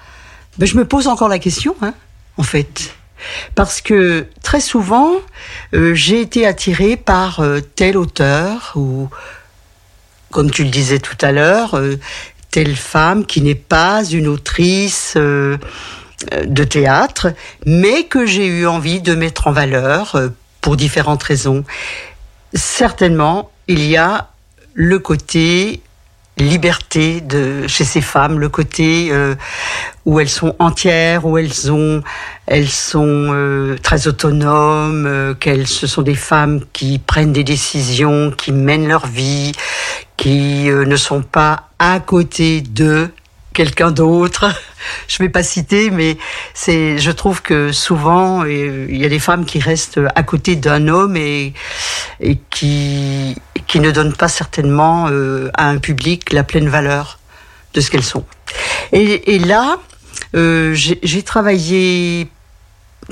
Ben, je me pose encore la question, hein, en fait. Parce que très souvent, euh, j'ai été attirée par tel auteur ou, comme tu le disais tout à l'heure, euh, telle femme qui n'est pas une autrice euh, euh, de théâtre, mais que j'ai eu envie de mettre en valeur pour différentes raisons. Certainement, il y a le côté liberté de chez ces femmes, le côté euh, où elles sont entières, où elles ont, elles sont euh, très autonomes, euh, qu'elles ce sont des femmes qui prennent des décisions, qui mènent leur vie, qui euh, ne sont pas à côté de quelqu'un d'autre. Je vais pas citer, mais c'est, je trouve que souvent il y a des femmes qui restent à côté d'un homme et, et qui qui ne donnent pas certainement euh, à un public la pleine valeur de ce qu'elles sont. Et, là, euh, j'ai travaillé.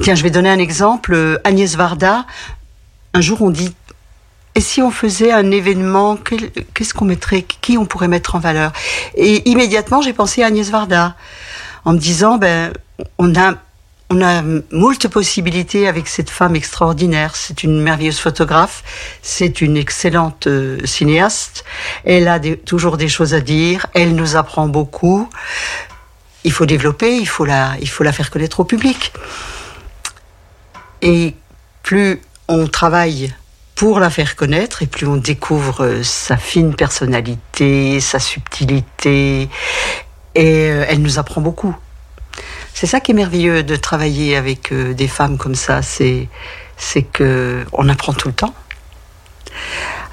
Tiens, je vais donner un exemple. Euh, Agnès Varda. Un jour, on dit et si on faisait un événement, qu'est-ce qu'on mettrait Qui on pourrait mettre en valeur? Et immédiatement, j'ai pensé à Agnès Varda, en me disant, ben, on a, on a moult possibilités avec cette femme extraordinaire. C'est une merveilleuse photographe, c'est une excellente euh, cinéaste. Elle a toujours des choses à dire. Elle nous apprend beaucoup. Il faut développer, il faut la, il faut la faire connaître au public. Et plus on travaille pour la faire connaître et plus on découvre euh, sa fine personnalité, sa subtilité et euh, elle nous apprend beaucoup. C'est ça qui est merveilleux de travailler avec euh, des femmes comme ça, c'est c'est que on apprend tout le temps.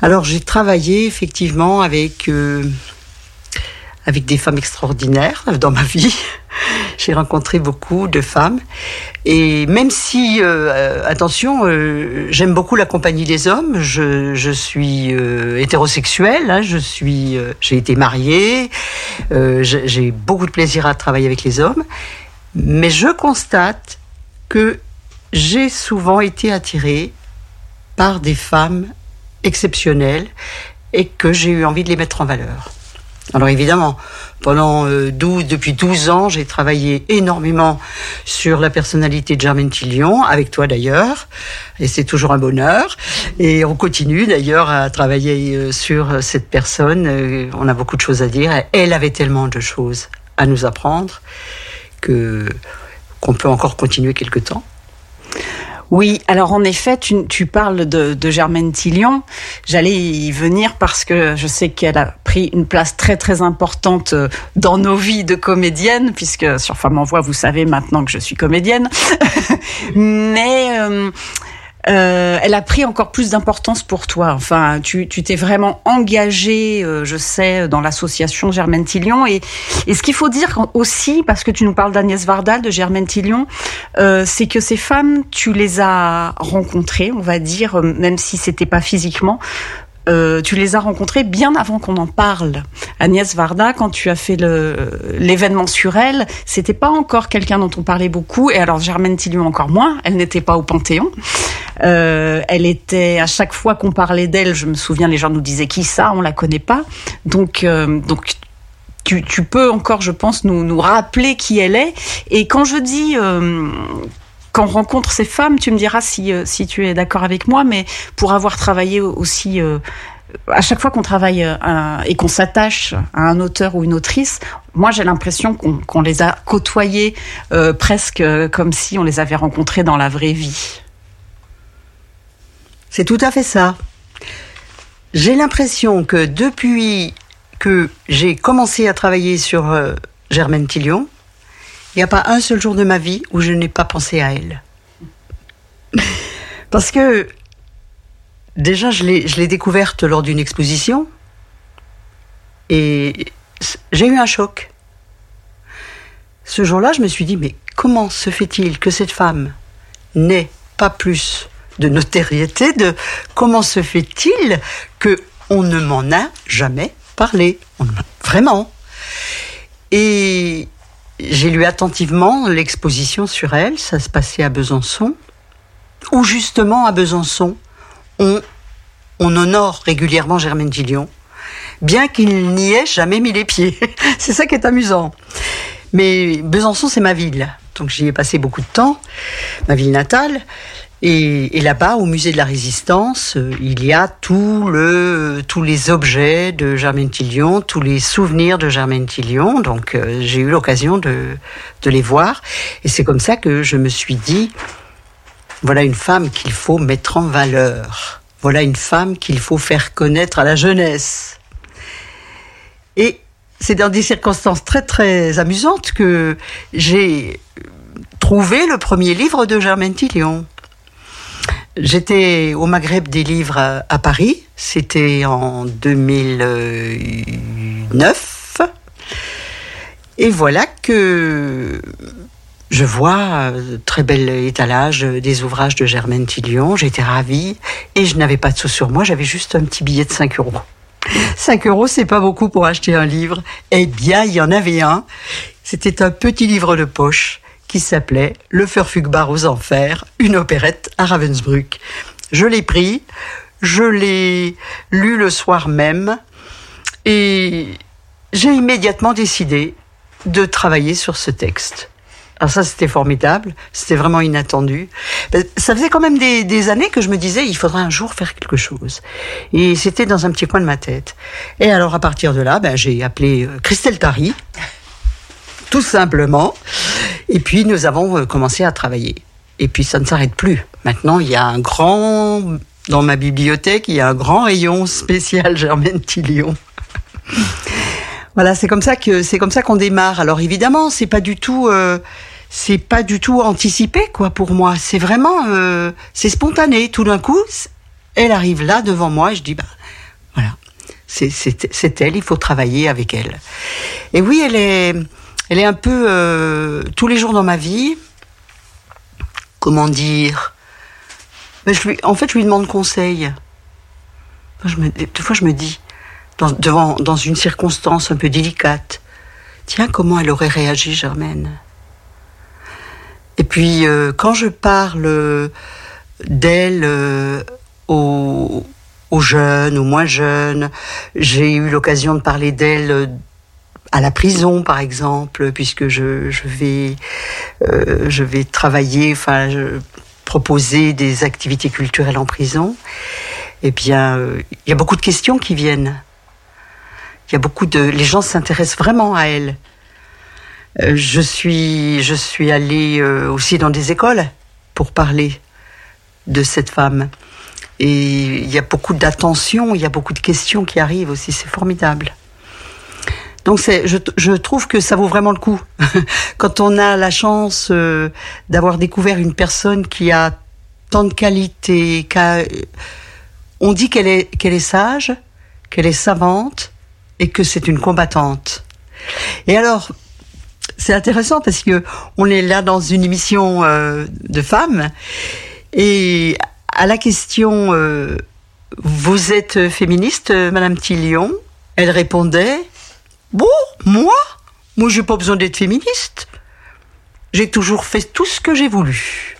Alors j'ai travaillé effectivement avec euh, avec des femmes extraordinaires dans ma vie. J'ai rencontré beaucoup de femmes. Et même si, euh, attention, j'aime beaucoup la compagnie des hommes, je, suis hétérosexuelle, hein, je suis, euh, j'ai été mariée, j'ai beaucoup de plaisir à travailler avec les hommes, mais je constate que j'ai souvent été attirée par des femmes exceptionnelles et que j'ai eu envie de les mettre en valeur. Alors évidemment, pendant euh, 12, depuis 12 ans, j'ai travaillé énormément sur la personnalité de Germaine Tillion, avec toi d'ailleurs, et c'est toujours un bonheur. Et on continue d'ailleurs à travailler euh, sur cette personne. Euh, On a beaucoup de choses à dire. Elle avait tellement de choses à nous apprendre qu'on peut encore continuer quelque temps. Oui, alors en effet, tu, parles de, de Germaine Tillion. J'allais y venir parce que je sais qu'elle a pris une place très très importante euh, dans nos vies de comédienne, puisque sur Femme en Voix, vous savez maintenant que je suis comédienne. Mais euh, euh, elle a pris encore plus d'importance pour toi. Enfin, tu t'es vraiment engagée, euh, je sais, dans l'association Germaine Tillion. Et, et ce qu'il faut dire aussi, parce que tu nous parles d'Agnès Vardal, de Germaine Tillion, euh, c'est que ces femmes, tu les as rencontrées, on va dire, euh, même si c'était pas physiquement. Euh, tu les as rencontrées bien avant qu'on en parle. Agnès Varda, quand tu as fait l'événement sur elle, c'était pas encore quelqu'un dont on parlait beaucoup. Et alors Germaine Tillion encore moins. Elle n'était pas au Panthéon. Euh, elle était à chaque fois qu'on parlait d'elle, je me souviens, les gens nous disaient qui ça, on la connaît pas. Donc euh, donc tu, tu peux encore, je pense, nous, nous rappeler qui elle est. Et quand je dis euh, qu'on rencontre ces femmes, tu me diras si, euh, si tu es d'accord avec moi, mais pour avoir travaillé aussi, euh, à chaque fois qu'on travaille euh, et qu'on s'attache à un auteur ou une autrice, moi j'ai l'impression qu'on les a côtoyés euh, presque comme si on les avait rencontrés dans la vraie vie. C'est tout à fait ça. J'ai l'impression que depuis que j'ai commencé à travailler sur Germaine Tillion, il n'y a pas un seul jour de ma vie où je n'ai pas pensé à elle. Parce que déjà, je l'ai découverte lors d'une exposition et j'ai eu un choc. Ce jour-là, je me suis dit, mais comment se fait-il que cette femme n'ait pas plus de notoriété de comment se fait-il que on ne m'en a jamais parlé? Vraiment. Et j'ai lu attentivement l'exposition sur elle, ça se passait à Besançon, où justement à Besançon, on, on honore régulièrement Germaine Gillion, bien qu'il n'y ait jamais mis les pieds. C'est ça qui est amusant. Mais Besançon, c'est ma ville. Donc j'y ai passé beaucoup de temps, ma ville natale. Et, là-bas, au musée de la Résistance, euh, il y a tous les objets de Germaine Tillion, tous les souvenirs de Germaine Tillion. Donc euh, j'ai eu l'occasion de, de les voir. Et c'est comme ça que je me suis dit, voilà une femme qu'il faut mettre en valeur. Voilà une femme qu'il faut faire connaître à la jeunesse. Et c'est dans des circonstances très très amusantes que j'ai trouvé le premier livre de Germaine Tillion. J'étais au Maghreb des livres à, Paris, c'était en 2009. Et voilà que je vois euh, très bel étalage des ouvrages de Germaine Tillion. J'étais ravie et je n'avais pas de sous sur moi, j'avais juste un petit billet de 5 euros. 5 euros, c'est pas beaucoup pour acheter un livre. Eh bien, il y en avait un. C'était un petit livre de poche qui s'appelait Le Furfugbar aux Enfers, une opérette à Ravensbrück. Je l'ai pris, je l'ai lu le soir même et j'ai immédiatement décidé de travailler sur ce texte. Alors ça, c'était formidable, c'était vraiment inattendu. Ben, Ça faisait quand même des, des années que je me disais, il faudrait un jour faire quelque chose. Et c'était dans un petit coin de ma tête. Et alors, à partir de là, ben, j'ai appelé euh, Christelle Tari, tout simplement. Et puis, nous avons euh, commencé à travailler. Et puis, ça ne s'arrête plus. Maintenant, il y a un grand... Dans ma bibliothèque, il y a un grand rayon spécial Germaine Tillion. Voilà, c'est comme ça que c'est comme ça qu'on démarre. Alors évidemment, c'est pas du tout, euh, c'est pas du tout anticipé quoi pour moi. C'est vraiment, euh, c'est spontané. Tout d'un coup, elle arrive là devant moi et je dis bah voilà, c'est elle. Il faut travailler avec elle. Et oui, elle est, elle est un peu euh, tous les jours dans ma vie. Comment dire? Je lui, En fait, je lui demande conseil. Des fois, je me dis dans, une circonstance un peu délicate. Tiens, comment elle aurait réagi, Germaine? Et puis, euh, quand je parle d'elle euh, aux, aux jeunes, aux moins jeunes, j'ai eu l'occasion de parler d'elle à la prison, par exemple, puisque je, vais, euh, je vais travailler, enfin, proposer des activités culturelles en prison. Eh bien, euh, il y a beaucoup de questions qui viennent. Il y a beaucoup de, les gens s'intéressent vraiment à elle. Euh, je suis, je suis allée aussi dans des écoles pour parler de cette femme. Et il y a beaucoup d'attention, il y a beaucoup de questions qui arrivent aussi. C'est formidable. Donc c'est, je, je trouve que ça vaut vraiment le coup. Quand on a la chance euh, d'avoir découvert une personne qui a tant de qualités, on dit qu'elle est, qu'elle est sage, qu'elle est savante et que c'est une combattante. Et alors, c'est intéressant parce que on est là dans une émission euh, de femmes et à la question euh, vous êtes féministe, euh, Madame Tillion? Elle répondait bon, moi, moi j'ai pas besoin d'être féministe. J'ai toujours fait tout ce que j'ai voulu.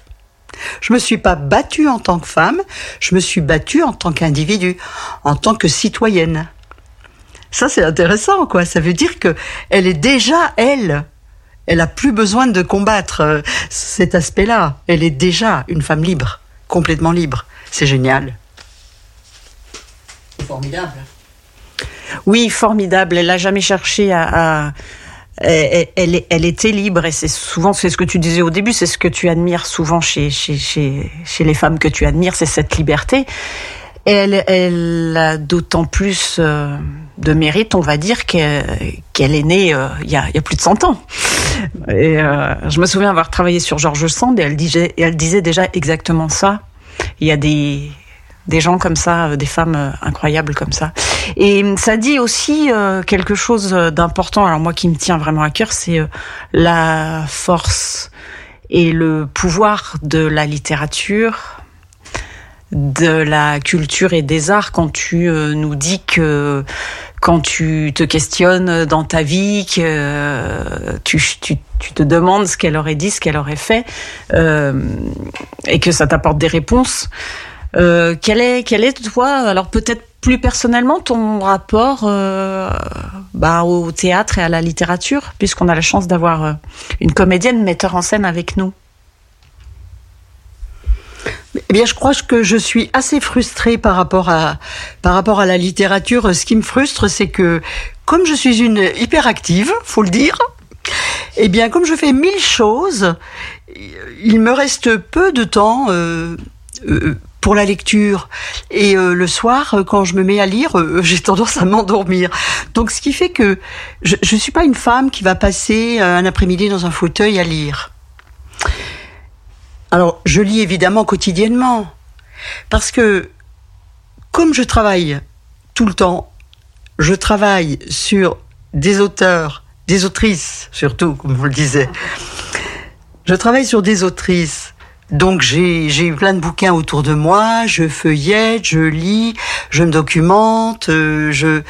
Je me suis pas battue en tant que femme, je me suis battue en tant qu'individu, en tant que citoyenne. Ça, c'est intéressant, quoi. Ça veut dire que elle est déjà elle. Elle a plus besoin de combattre euh, cet aspect-là. Elle est déjà une femme libre, complètement libre. C'est génial. Formidable. Oui, formidable. Elle n'a jamais cherché à. Elle, était libre et c'est souvent c'est ce que tu disais au début, c'est ce que tu admires souvent chez, chez, chez, les femmes que tu admires, c'est cette liberté. Elle, elle a d'autant plus euh, de mérite, on va dire, qu'elle est née euh, il y, a, plus de 100 ans. Et euh, je me souviens avoir travaillé sur George Sand et elle disait, elle disait déjà exactement ça. Il y a des, des gens comme ça, euh, des femmes euh, incroyables comme ça. Et ça dit aussi euh, quelque chose d'important. Alors moi qui me tient vraiment à cœur, c'est la force et le pouvoir de la littérature, de la culture et des arts quand tu nous dis que quand tu te questionnes dans ta vie, que tu, tu, tu te demandes ce qu'elle aurait dit, ce qu'elle aurait fait, euh, et que ça t'apporte des réponses. Euh, quel est, quel est toi, alors peut-être plus personnellement, ton rapport euh, bah, au théâtre et à la littérature, puisqu'on a la chance d'avoir euh, une comédienne metteur en scène avec nous? Eh bien, je crois que je suis assez frustrée par rapport à par rapport à la littérature. Ce qui me frustre, c'est que comme je suis une hyperactive, faut le dire, eh bien, comme je fais mille choses, il me reste peu de temps. Pour la lecture et euh, le soir quand je me mets à lire euh, j'ai tendance à m'endormir donc ce qui fait que je ne suis pas une femme qui va passer euh, un après-midi dans un fauteuil à lire alors, je lis évidemment quotidiennement, parce que comme je travaille tout le temps, je travaille sur des auteurs, des autrices surtout, comme vous le disiez. Je travaille sur des autrices. Donc j'ai eu plein de bouquins autour de moi, je feuillette, je lis, je me documente, euh, je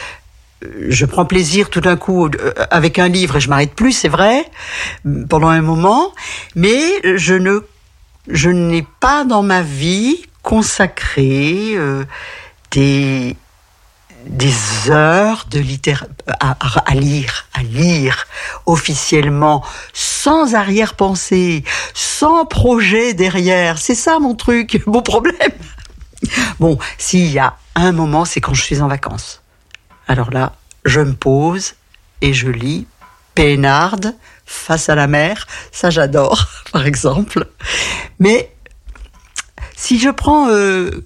je prends plaisir tout d'un coup euh, avec un livre et je m'arrête plus, c'est vrai, pendant un moment, mais je ne je n'ai pas dans ma vie consacré euh, des des heures de littérature à, à- lire, à lire officiellement, sans arrière-pensée, sans projet derrière. C'est ça mon truc, mon problème. Bon, s'il y a un moment, c'est quand je suis en vacances. Alors là, je me pose et je lis peinarde face à la mer. Ça, j'adore, par exemple. Mais si je prends, euh,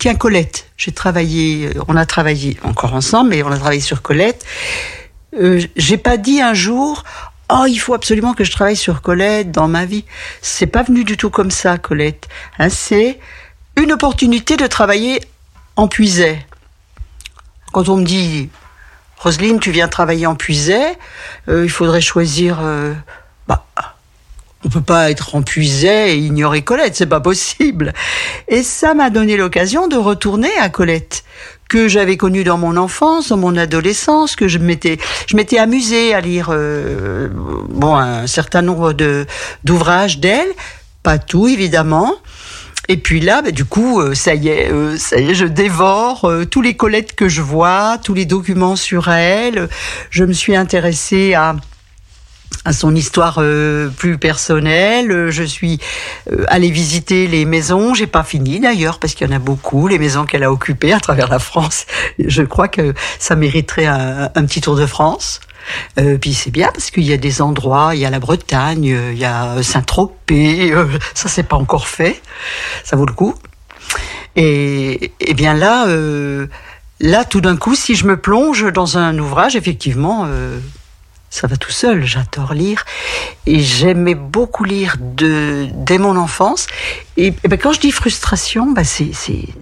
tiens, Colette, j'ai travaillé, euh, on a travaillé encore ensemble, mais on a travaillé sur Colette. Euh, j'ai pas dit un jour, oh, il faut absolument que je travaille sur Colette dans ma vie. C'est pas venu du tout comme ça, Colette. Hein, c'est une opportunité de travailler en puisait. Quand on me dit, Roselyne, tu viens travailler en puisait, euh, il faudrait choisir. euh, bah, on peut pas être en puisait et ignorer Colette, c'est pas possible. Et ça m'a donné l'occasion de retourner à Colette que j'avais connue dans mon enfance, dans mon adolescence, que je m'étais, je m'étais amusée à lire, euh, bon, un certain nombre de d'ouvrages d'elle, pas tout évidemment. Et puis là, bah, du coup, euh, ça y est, euh, ça y est, je dévore euh, tous les Colettes que je vois, tous les documents sur elle. Je me suis intéressée à à son histoire euh, plus personnelle. Euh, Je suis euh, allée visiter les maisons. J'ai pas fini d'ailleurs parce qu'il y en a beaucoup, les maisons qu'elle a occupées à travers la France. Je crois que ça mériterait un, petit tour de France. Euh, puis c'est bien parce qu'il y a des endroits, il y a la Bretagne, euh, il y a Saint-Tropez, euh, ça c'est pas encore fait, ça vaut le coup. Et, et bien là, là tout d'un coup, si je me plonge dans un ouvrage, effectivement, ça va tout seul. J'adore lire et j'aimais beaucoup lire de, dès mon enfance. Et, et ben, quand je dis frustration, ben c'est,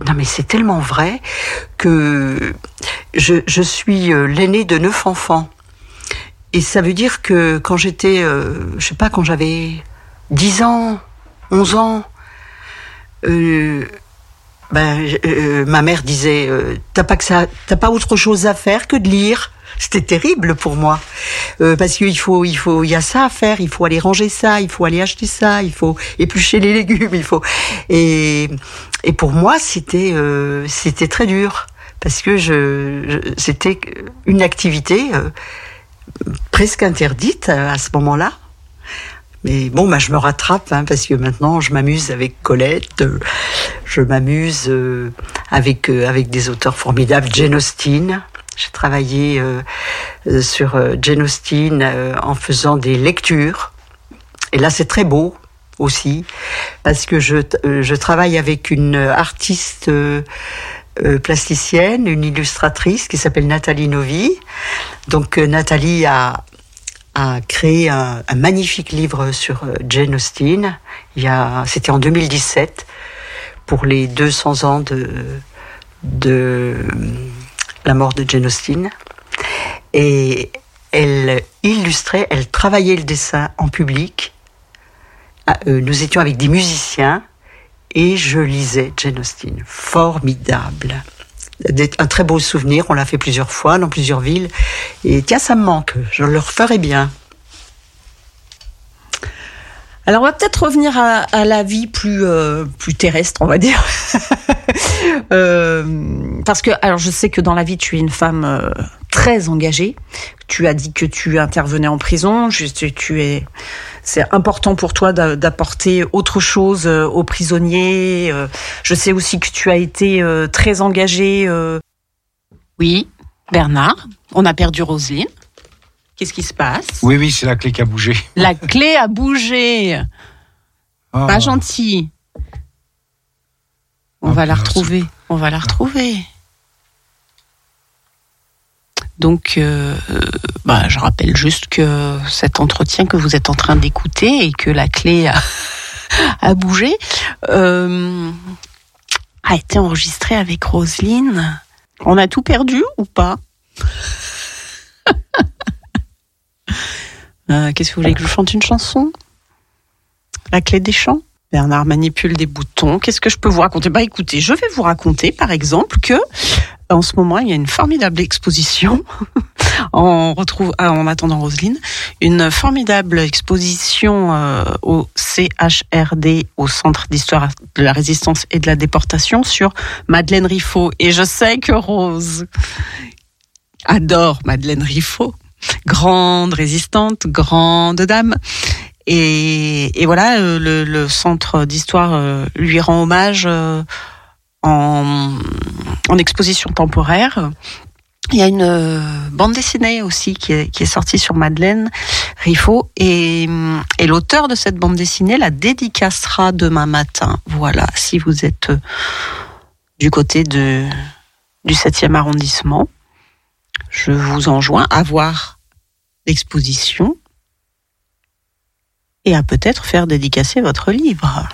non mais c'est tellement vrai que je, je suis euh, l'aînée de neuf enfants. Et ça veut dire que quand j'étais, euh, je sais pas, quand j'avais 10 ans, 11 ans, euh, ben, je- euh, ma mère disait, euh, t'as pas que ça, t'as pas autre chose à faire que de lire. C'était terrible pour moi Euh, parce qu'il faut, il faut, il y a ça à faire. Il faut aller ranger ça, il faut aller acheter ça, il faut éplucher les légumes, il faut. Et et pour moi, c'était, euh, c'était très dur parce que je, je- c'était une activité euh, presque interdite euh, à ce moment-là. Mais bon, bah, je me rattrape hein, parce que maintenant je m'amuse avec Colette, euh, je m'amuse euh, avec euh, avec des auteurs formidables, Jane Austen. J'ai travaillé sur Jane Austen en faisant des lectures. Et là, c'est très beau aussi parce que je, je travaille avec une artiste plasticienne, une illustratrice qui s'appelle Nathalie Novi. Donc Nathalie a a créé un, magnifique livre sur euh, Jane Austen. C'était en 2017 pour les 200 ans de de la mort de Jane Austen. Et elle illustrait, elle travaillait le dessin en public. Ah, euh, nous étions avec des musiciens et je lisais Jane Austen. Formidable. Un très beau souvenir, on l'a fait plusieurs fois dans plusieurs villes. Et tiens, ça me manque, je le referai bien. Alors on va peut-être revenir à, la vie plus euh, plus terrestre, on va dire. Euh, parce que alors je sais que dans la vie tu es une femme euh, très engagée. Tu as dit que tu intervenais en prison. Tu, tu es c'est important pour toi d'a- d'apporter autre chose euh, aux prisonniers. Euh, Je sais aussi que tu as été euh, très engagée. euh. Oui, Bernard, on a perdu Roselyne. Qu'est-ce qui se passe? Oui, oui, c'est la clé qui a bougé. La clé a bougé. Ah. Pas gentil. On Ah, va la retrouver. On va la retrouver. Donc, euh, bah, je rappelle juste que cet entretien que vous êtes en train d'écouter et que la clé a, a bougé euh, a été enregistré avec Roselyne. On a tout perdu ou pas? Euh, Qu'est-ce que vous voulez que je chante une chanson? La clé des champs Bernard manipule des boutons. Qu'est-ce que je peux vous raconter? Bah écoutez, je vais vous raconter par exemple que en ce moment il y a une formidable exposition. on retrouve, ah, en attendant Roselyne, une formidable exposition euh, au CHRD, au Centre d'histoire de la résistance et de la déportation, sur Madeleine Riffaut. Et je sais que Rose adore Madeleine Riffaut, grande résistante, grande dame. Et, voilà, euh, le, centre d'histoire euh, lui rend hommage en, exposition temporaire. Il y a une euh, bande dessinée aussi qui est, sortie sur Madeleine Riffaut et, l'auteur de cette bande dessinée la dédicacera demain matin. Voilà, si vous êtes euh, du côté du 7e arrondissement, je vous enjoins à voir l'exposition et à peut-être faire dédicacer votre livre.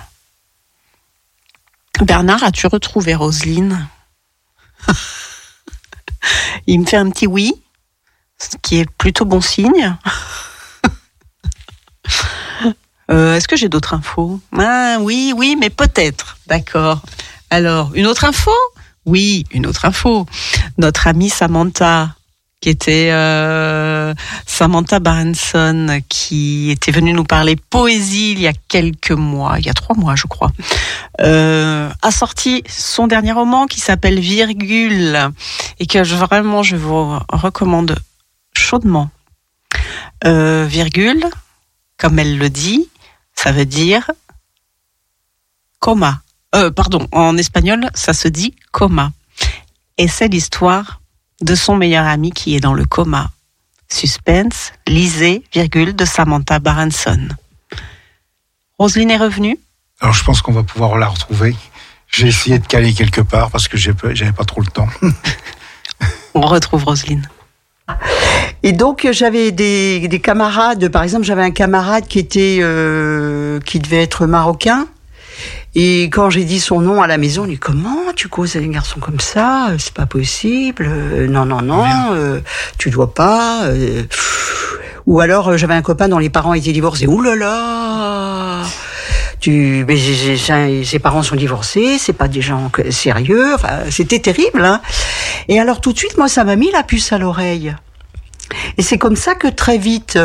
Bernard, as-tu retrouvé Roselyne? Il me fait un petit oui, ce qui est plutôt bon signe. Euh, Est-ce que j'ai d'autres infos? Ah, Oui, oui, mais peut-être. D'accord. Alors, une autre info? Oui, une autre info. Notre amie Samantha, qui était euh, Samantha Barenson, qui était venue nous parler poésie il y a quelques mois, il y a trois mois, je crois, euh, a sorti son dernier roman qui s'appelle Virgule et que vraiment je vous recommande chaudement. Euh, virgule, comme elle le dit, ça veut dire coma. Pardon, en espagnol, ça se dit coma. Et c'est l'histoire de son meilleur ami qui est dans le coma. Suspense, lisez, virgule, de Samantha Baranson. Roselyne est revenue? Alors je pense qu'on va pouvoir la retrouver. J'ai essayé de caler quelque part parce que j'avais pas trop le temps. On retrouve Roselyne. Et donc j'avais des, des camarades, par exemple j'avais un camarade qui était euh, qui devait être marocain. Et quand j'ai dit son nom à la maison, il dit comment tu causes avec un garçon comme ça? C'est pas possible. Euh, non non non, euh, tu dois pas. euh. Ou alors euh, j'avais un copain dont les parents étaient divorcés. Ouh là là tu, mais j'ai- j'ai- j'ai- ses parents sont divorcés, c'est pas des gens sérieux. Enfin, c'était terrible. Hein et alors tout de suite, moi, ça m'a mis la puce à l'oreille. Et c'est comme ça que très vite,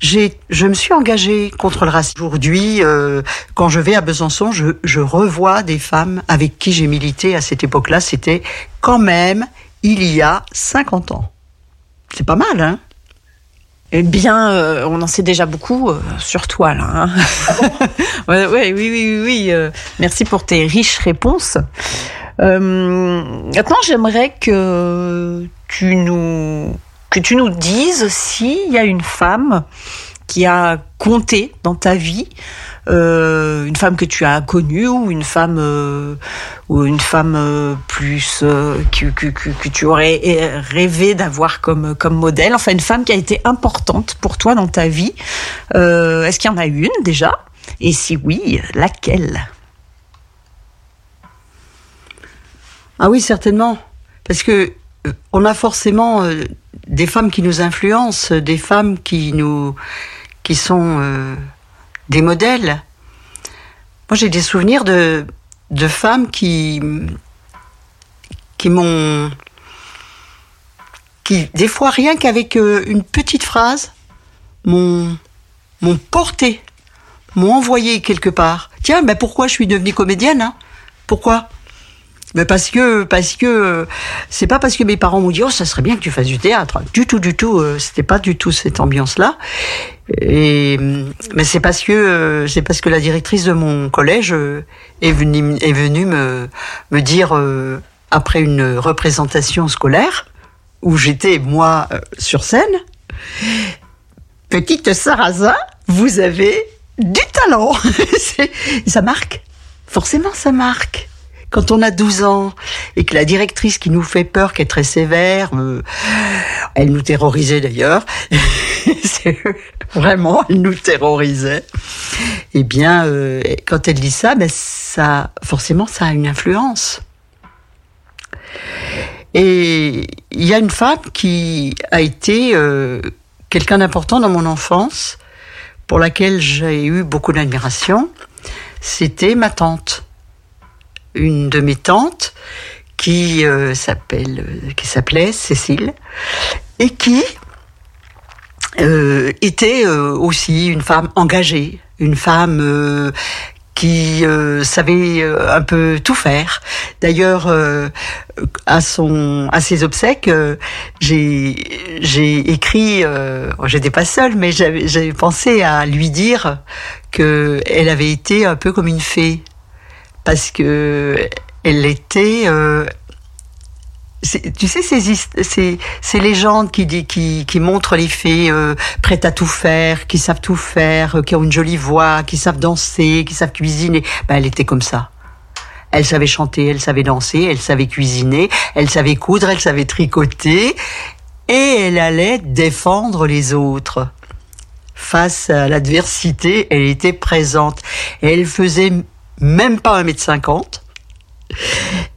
j'ai, je me suis engagée contre le racisme. Aujourd'hui, euh, quand je vais à Besançon, je, je revois des femmes avec qui j'ai milité à cette époque-là. C'était quand même il y a 50 ans. C'est pas mal, hein? Eh bien, euh, on en sait déjà beaucoup euh, sur toi, là. hein. Ouais, ouais, oui, oui, oui, oui. euh, merci pour tes riches réponses. Maintenant, j'aimerais que tu nous que tu nous dises s'il y a une femme qui a compté dans ta vie, euh, une femme que tu as connue ou une femme euh, ou une femme euh, plus que, tu aurais rêvé d'avoir comme comme modèle, enfin une femme qui a été importante pour toi dans ta vie. Est-ce qu'il y en a une déjà? Et si oui, laquelle? Ah oui, certainement. Parce que on a forcément des femmes qui nous influencent, des femmes qui nous, qui sont euh, des modèles. Moi, j'ai des souvenirs de de femmes qui qui m'ont qui des fois rien qu'avec euh, une petite phrase m'ont m'ont porté, m'ont envoyé quelque part. Tiens, mais pourquoi je suis devenue comédienne hein? Pourquoi? Mais parce que parce que c'est pas parce que mes parents m'ont dit oh ça serait bien que tu fasses du théâtre. Du tout du tout euh, c'était pas du tout cette ambiance là et mais c'est parce que euh, c'est parce que la directrice de mon collège euh, est venue est venue me me dire après une représentation scolaire où j'étais moi sur scène petite Sarrazin vous avez du talent. Ça marque. Forcément ça marque quand on a 12 ans et que la directrice qui nous fait peur, qui est très sévère, euh, elle nous terrorisait d'ailleurs, vraiment, elle nous terrorisait. Eh bien, euh, quand elle dit ça, ben ça, forcément, ça a une influence. Et il y a une femme qui a été euh, quelqu'un d'important dans mon enfance, pour laquelle j'ai eu beaucoup d'admiration. C'était ma tante une de mes tantes qui s'appelait Cécile et qui euh, était euh, aussi une femme engagée, une femme euh, qui savait un peu tout faire. D'ailleurs, à ses obsèques, j'ai j'ai écrit. J'étais pas seule, mais j'avais pensé à lui dire que elle avait été un peu comme une fée parce que elle était. euh, tu sais ces, légendes qui, montrent les fées euh, prêtes à tout faire, qui savent tout faire, euh, qui ont une jolie voix, qui savent danser, qui savent cuisiner. Ben, elle était comme ça. Elle savait chanter, elle savait danser, elle savait cuisiner, elle savait coudre, elle savait tricoter, et elle allait défendre les autres. Face à l'adversité, elle était présente. Elle faisait même pas un mètre cinquante.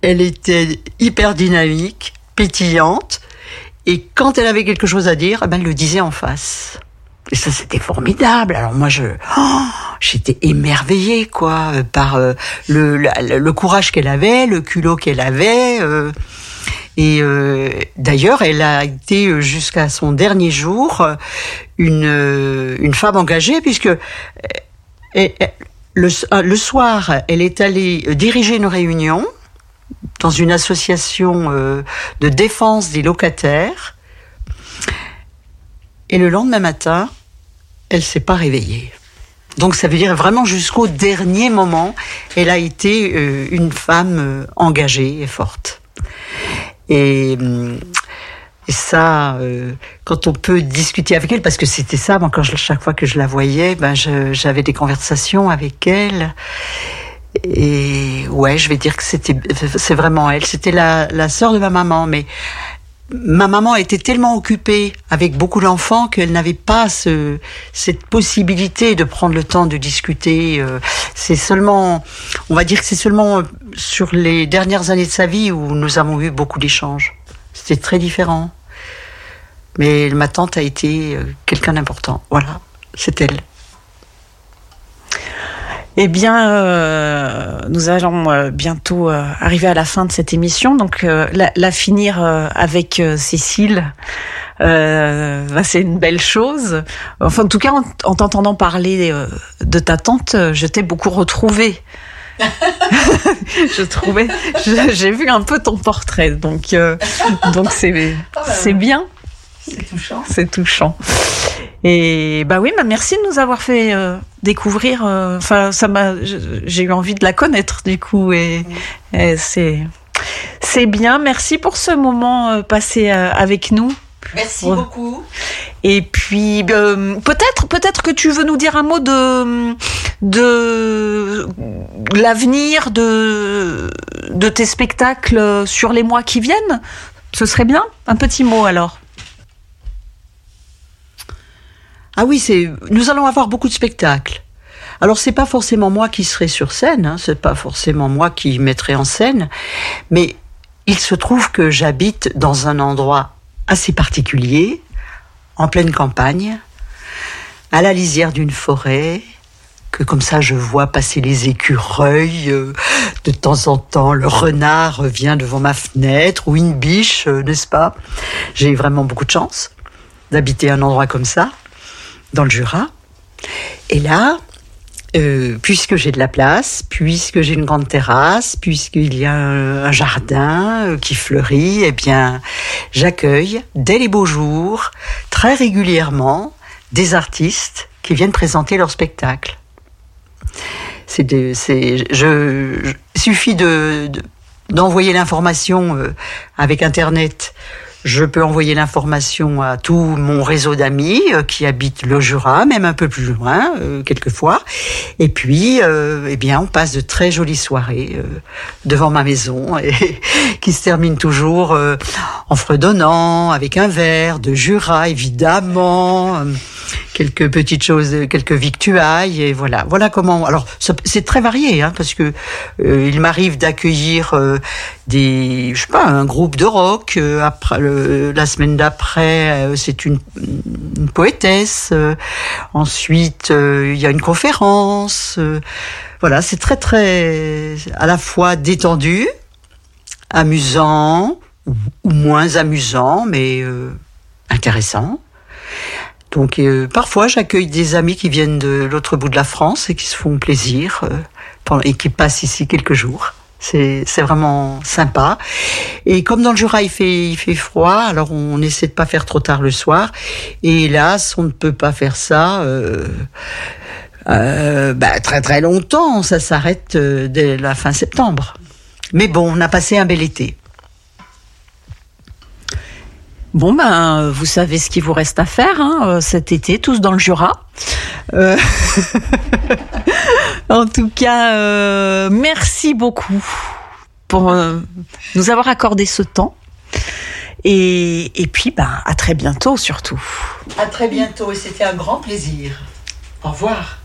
Elle était hyper dynamique, pétillante, et quand elle avait quelque chose à dire, eh ben, elle le disait en face. Et ça, c'était formidable. Alors moi, je, oh, j'étais émerveillée, quoi, euh, par euh, le, courage qu'elle avait, le culot qu'elle avait. euh, et euh, d'ailleurs, elle a été euh, jusqu'à son dernier jour une une femme engagée, puisque le, euh, le soir, elle est allée euh, diriger une réunion dans une association euh, de défense des locataires. Et le lendemain matin, elle s'est pas réveillée. Donc ça veut dire vraiment jusqu'au dernier moment, elle a été euh, une femme engagée et forte. Hum, et ça, euh, quand on peut discuter avec elle, parce que c'était ça, moi, chaque fois que je la voyais, ben, j'avais des conversations avec elle. Et ouais, je vais dire que c'était, c'est vraiment elle. C'était la, la sœur de ma maman, mais ma maman était tellement occupée avec beaucoup d'enfants qu'elle n'avait pas ce, cette possibilité de prendre le temps de discuter. euh, C'est seulement, on va dire que c'est seulement sur les dernières années de sa vie où nous avons eu beaucoup d'échanges. C'était très différent. Mais ma tante a été euh, quelqu'un d'important. Voilà, c'est elle. Eh bien, euh, nous allons euh, bientôt euh, arriver à la fin de cette émission, donc la, la finir avec Cécile. Bah, c'est une belle chose. Enfin, en tout cas, en, en t'entendant parler de ta tante, je t'ai beaucoup retrouvée. je trouvais, j'ai vu un peu ton portrait, donc donc c'est c'est bien. C'est touchant. C'est touchant. Et bah oui, bah merci de nous avoir fait euh, découvrir. euh, Enfin, ça m'a, j'ai eu envie de la connaître du coup, et, et c'est c'est bien. Merci pour ce moment euh, passé avec nous. Merci Ouais. beaucoup. Et puis peut-être peut-être que tu veux nous dire un mot de de l'avenir de de tes spectacles sur les mois qui viennent. Ce serait bien. Un petit mot alors. Ah oui, c'est. Nous allons avoir beaucoup de spectacles. Alors c'est pas forcément moi qui serai sur scène, hein, c'est pas forcément moi qui mettrai en scène, mais il se trouve que j'habite dans un endroit assez particulier, en pleine campagne, à la lisière d'une forêt, que comme ça je vois passer les écureuils, euh, de temps en temps le renard vient devant ma fenêtre, ou une biche, euh, n'est-ce pas? J'ai vraiment beaucoup de chance d'habiter un endroit comme ça dans le Jura. Et là, euh, puisque j'ai de la place, puisque j'ai une grande terrasse, puisqu'il y a un, jardin euh, qui fleurit, eh bien, j'accueille dès les beaux jours, très régulièrement, des artistes qui viennent présenter leur spectacle. C'est de- je, suffit de- d'envoyer l'information euh, avec Internet. Je peux envoyer l'information à tout mon réseau d'amis euh, qui habitent le Jura, même un peu plus loin, euh, quelquefois. Et puis, euh, eh bien, on passe de très jolies soirées devant ma maison, qui se terminent toujours en fredonnant, avec un verre de Jura, évidemment, quelques petites choses, euh, quelques victuailles, et voilà. Voilà comment. Alors, c'est très varié, hein, parce que euh, il m'arrive d'accueillir euh, des, je sais pas, un groupe de rock. après, la semaine d'après, c'est une, une poétesse. ensuite, il y a une conférence. voilà, c'est très très à la fois détendu, amusant ou, moins amusant, mais intéressant. Donc euh, parfois j'accueille des amis qui viennent de l'autre bout de la France et qui se font plaisir euh, et qui passent ici quelques jours. C'est c'est vraiment sympa. Et comme dans le Jura il fait il fait froid, alors on essaie de pas faire trop tard le soir. Et hélas on ne peut pas faire ça. euh, euh, bah, très très longtemps, ça s'arrête euh, dès la fin septembre. Mais bon, on a passé un bel été. Bon ben, vous savez ce qu'il vous reste à faire hein, euh, cet été, tous dans le Jura. Euh, en tout cas, euh, merci beaucoup pour euh, nous avoir accordé ce temps. Et, et puis, ben, à très bientôt surtout. À très bientôt et c'était un grand plaisir. Au revoir.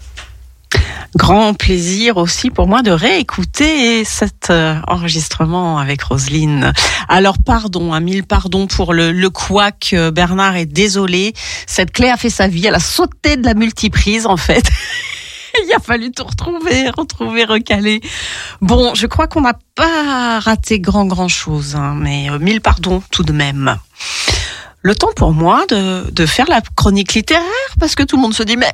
Grand plaisir aussi pour moi de réécouter cet euh, enregistrement avec Roselyne. Alors pardon, un mille pardons pour le, le couac. euh, Bernard est désolé. Cette clé a fait sa vie. Elle a sauté de la multiprise en fait. Il a fallu tout retrouver, retrouver, recaler. Bon, je crois qu'on n'a pas raté grand grand chose, hein, mais euh, mille pardons tout de même. Le temps pour moi de, de faire la chronique littéraire parce que tout le monde se dit mais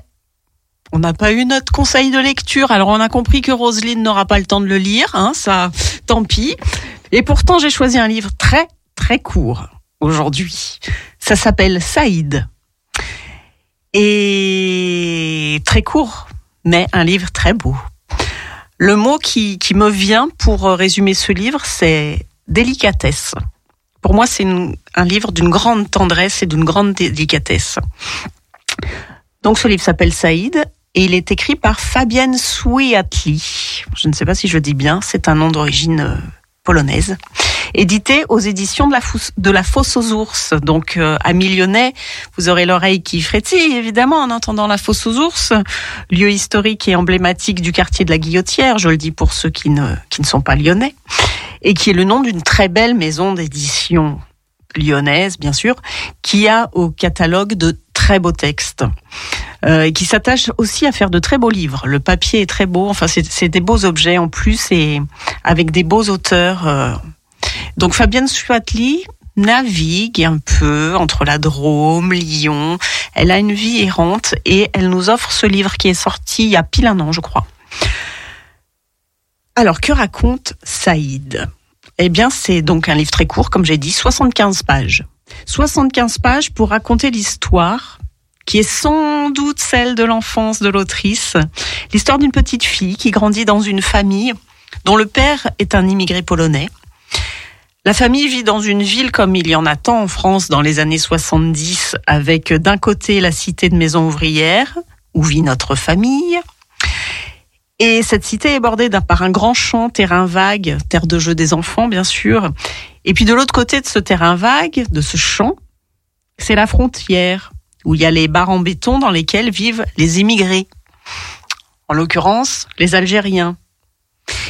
on n'a pas eu notre conseil de lecture, alors on a compris que Roselyne n'aura pas le temps de le lire, hein, ça, tant pis. Et pourtant, j'ai choisi un livre très, très court aujourd'hui. Ça s'appelle Saïd. Et très court, mais un livre très beau. Le mot qui, me vient pour résumer ce livre, c'est délicatesse. Pour moi, c'est un livre d'une grande tendresse et d'une grande délicatesse. Donc ce livre s'appelle Saïd et il est écrit par Fabienne Swiatli. Je ne sais pas si je dis bien, c'est un nom d'origine euh, polonaise. Édité aux éditions de la, Fosse aux ours. Donc euh, à Lyonnais, vous aurez l'oreille qui frétille évidemment en entendant la Fosse aux ours, lieu historique et emblématique du quartier de la Guillotière, je le dis pour ceux qui ne, qui ne sont pas lyonnais, et qui est le nom d'une très belle maison d'édition lyonnaise, bien sûr, qui a au catalogue de très beaux textes. Euh, et qui s'attache aussi à faire de très beaux livres. Le papier est très beau, enfin c'est des beaux objets en plus et avec des beaux auteurs. euh. Donc Fabienne Suatli navigue un peu entre la Drôme, Lyon. Elle a une vie errante et elle nous offre ce livre qui est sorti il y a pile un an, je crois. Alors, que raconte Saïd? Eh bien, c'est donc un livre très court, comme j'ai dit, 75 pages. 75 pages pour raconter l'histoire qui est sans doute celle de l'enfance de l'autrice. L'histoire d'une petite fille qui grandit dans une famille dont le père est un immigré polonais. La famille vit dans une ville comme il y en a tant en France dans les années 70, avec d'un côté la cité de maisons ouvrières, où vit notre famille, et cette cité est bordée par un grand champ, terrain vague, terre de jeu des enfants, bien sûr. Et puis de l'autre côté de ce terrain vague, de ce champ, c'est la frontière, où il y a les barres en béton dans lesquelles vivent les immigrés. En l'occurrence, les Algériens.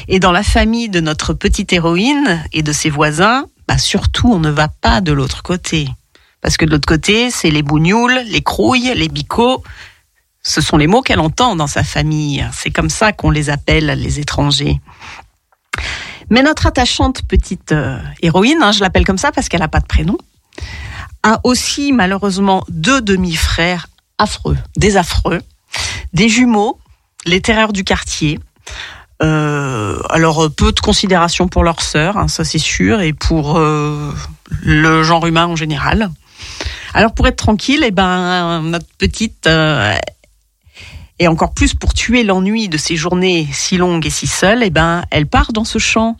Et dans la famille de notre petite héroïne et de ses voisins, bah surtout, on ne va pas de l'autre côté. Parce que de l'autre côté, c'est les bougnoules, les crouilles, les bicots, ce sont les mots qu'elle entend dans sa famille. C'est comme ça qu'on les appelle, les étrangers. Mais notre attachante petite euh, héroïne, hein, je l'appelle comme ça parce qu'elle n'a pas de prénom, a aussi malheureusement deux demi-frères affreux, des affreux, des jumeaux, les terreurs du quartier. Euh, alors euh, peu de considération pour leur sœur, hein, ça c'est sûr, et pour euh, le genre humain en général. Alors pour être tranquille, eh ben notre petite et encore plus pour tuer l'ennui de ces journées si longues et si seules, eh ben, elle part dans ce champ.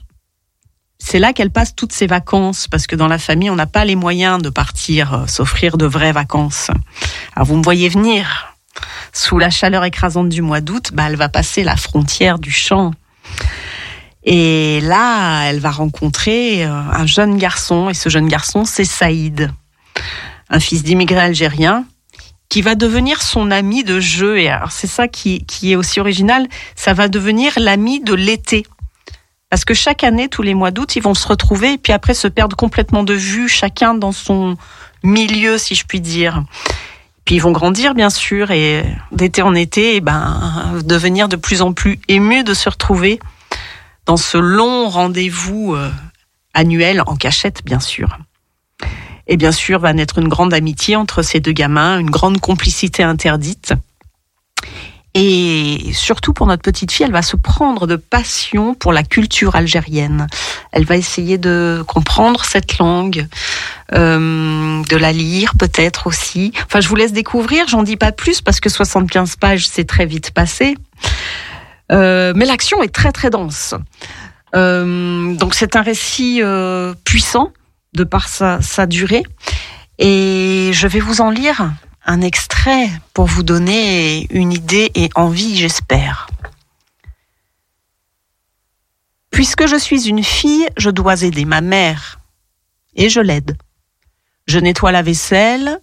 C'est là qu'elle passe toutes ses vacances, parce que dans la famille, on n'a pas les moyens de partir euh, s'offrir de vraies vacances. Alors vous me voyez venir. Sous la chaleur écrasante du mois d'août, bah, elle va passer la frontière du champ. Et là, elle va rencontrer euh, un jeune garçon, et ce jeune garçon, c'est Saïd, un fils d'immigrés algériens, qui va devenir son ami de jeu. Et alors, c'est ça qui, qui est aussi original, ça va devenir l'ami de l'été. Parce que chaque année, tous les mois d'août, ils vont se retrouver et puis après se perdre complètement de vue, chacun dans son milieu, si je puis dire. Puis ils vont grandir, bien sûr, et d'été en été, eh ben, devenir de plus en plus émus de se retrouver dans ce long rendez-vous euh, annuel en cachette, bien sûr. Et bien sûr, va naître une grande amitié entre ces deux gamins, une grande complicité interdite. Et surtout pour notre petite fille, elle va se prendre de passion pour la culture algérienne. Elle va essayer de comprendre cette langue, euh, de la lire peut-être aussi. Enfin, je vous laisse découvrir, j'en dis pas plus parce que 75 pages, c'est très vite passé. Euh, mais l'action est très très dense. Euh, donc c'est un récit puissant de par sa durée. Et je vais vous en lire un extrait pour vous donner une idée et envie, j'espère. Puisque je suis une fille, je dois aider ma mère. Et je l'aide. Je nettoie la vaisselle,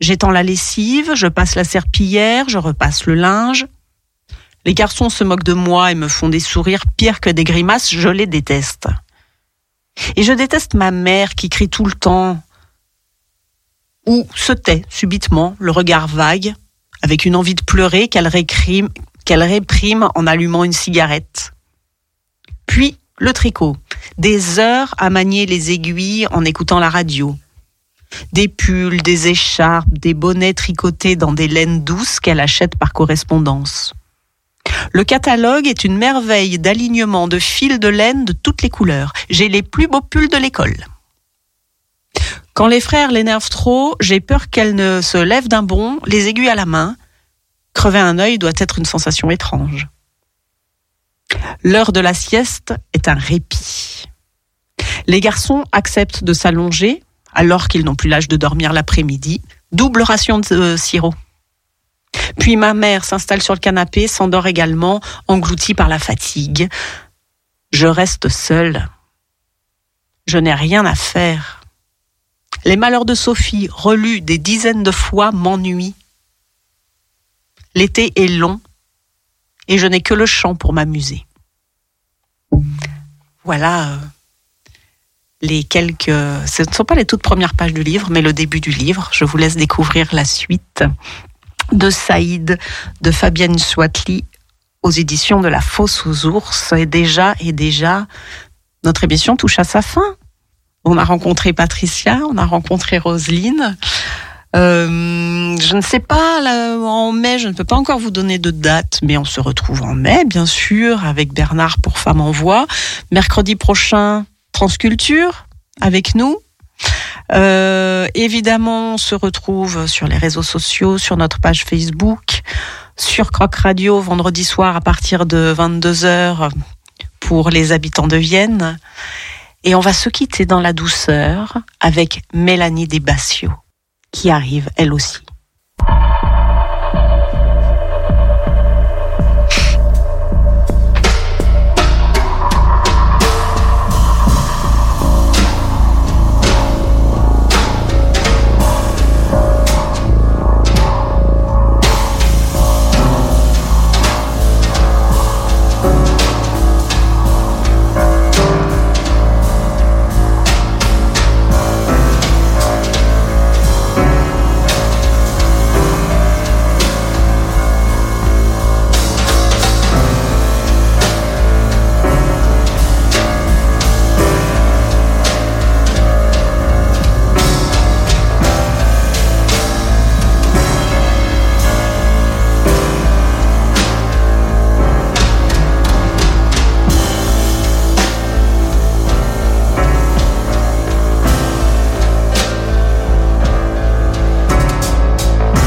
j'étends la lessive, je passe la serpillière, je repasse le linge. Les garçons se moquent de moi et me font des sourires pires que des grimaces, je les déteste. Et je déteste ma mère qui crie tout le temps, ou se tait subitement, le regard vague, avec une envie de pleurer qu'elle réprime, qu'elle réprime en allumant une cigarette. Puis le tricot, des heures à manier les aiguilles en écoutant la radio. Des pulls, des écharpes, des bonnets tricotés dans des laines douces qu'elle achète par correspondance. Le catalogue est une merveille d'alignement de fils de laine de toutes les couleurs. J'ai les plus beaux pulls de l'école. Quand les frères l'énervent trop, j'ai peur qu'elle ne se lève d'un bond, les aiguilles à la main. Crever un œil doit être une sensation étrange. L'heure de la sieste est un répit. Les garçons acceptent de s'allonger alors qu'ils n'ont plus l'âge de dormir l'après-midi. Double ration de euh, sirop. Puis ma mère s'installe sur le canapé, s'endort également, engloutie par la fatigue. Je reste seule. Je n'ai rien à faire. Les malheurs de Sophie, relus des dizaines de fois, m'ennuient. L'été est long et je n'ai que le chant pour m'amuser. Voilà euh, les quelques... Ce ne sont pas les toutes premières pages du livre, mais le début du livre. Je vous laisse découvrir la suite de Saïd, de Fabienne Swatli, aux éditions de La Fosse aux ours. Et déjà, et déjà, notre émission touche à sa fin. On a rencontré Patricia, on a rencontré Roselyne. Euh, je ne sais pas, en mai, je ne peux pas encore vous donner de date, mais on se retrouve en mai, bien sûr, avec Bernard pour Femmes en Voix. Mercredi prochain, Transculture, avec nous. Euh, évidemment, on se retrouve sur les réseaux sociaux, sur notre page Facebook, sur Croc Radio, vendredi soir à partir de 22h pour les habitants de Vienne. Et on va se quitter dans la douceur avec Mélanie Desbassio, qui arrive elle aussi.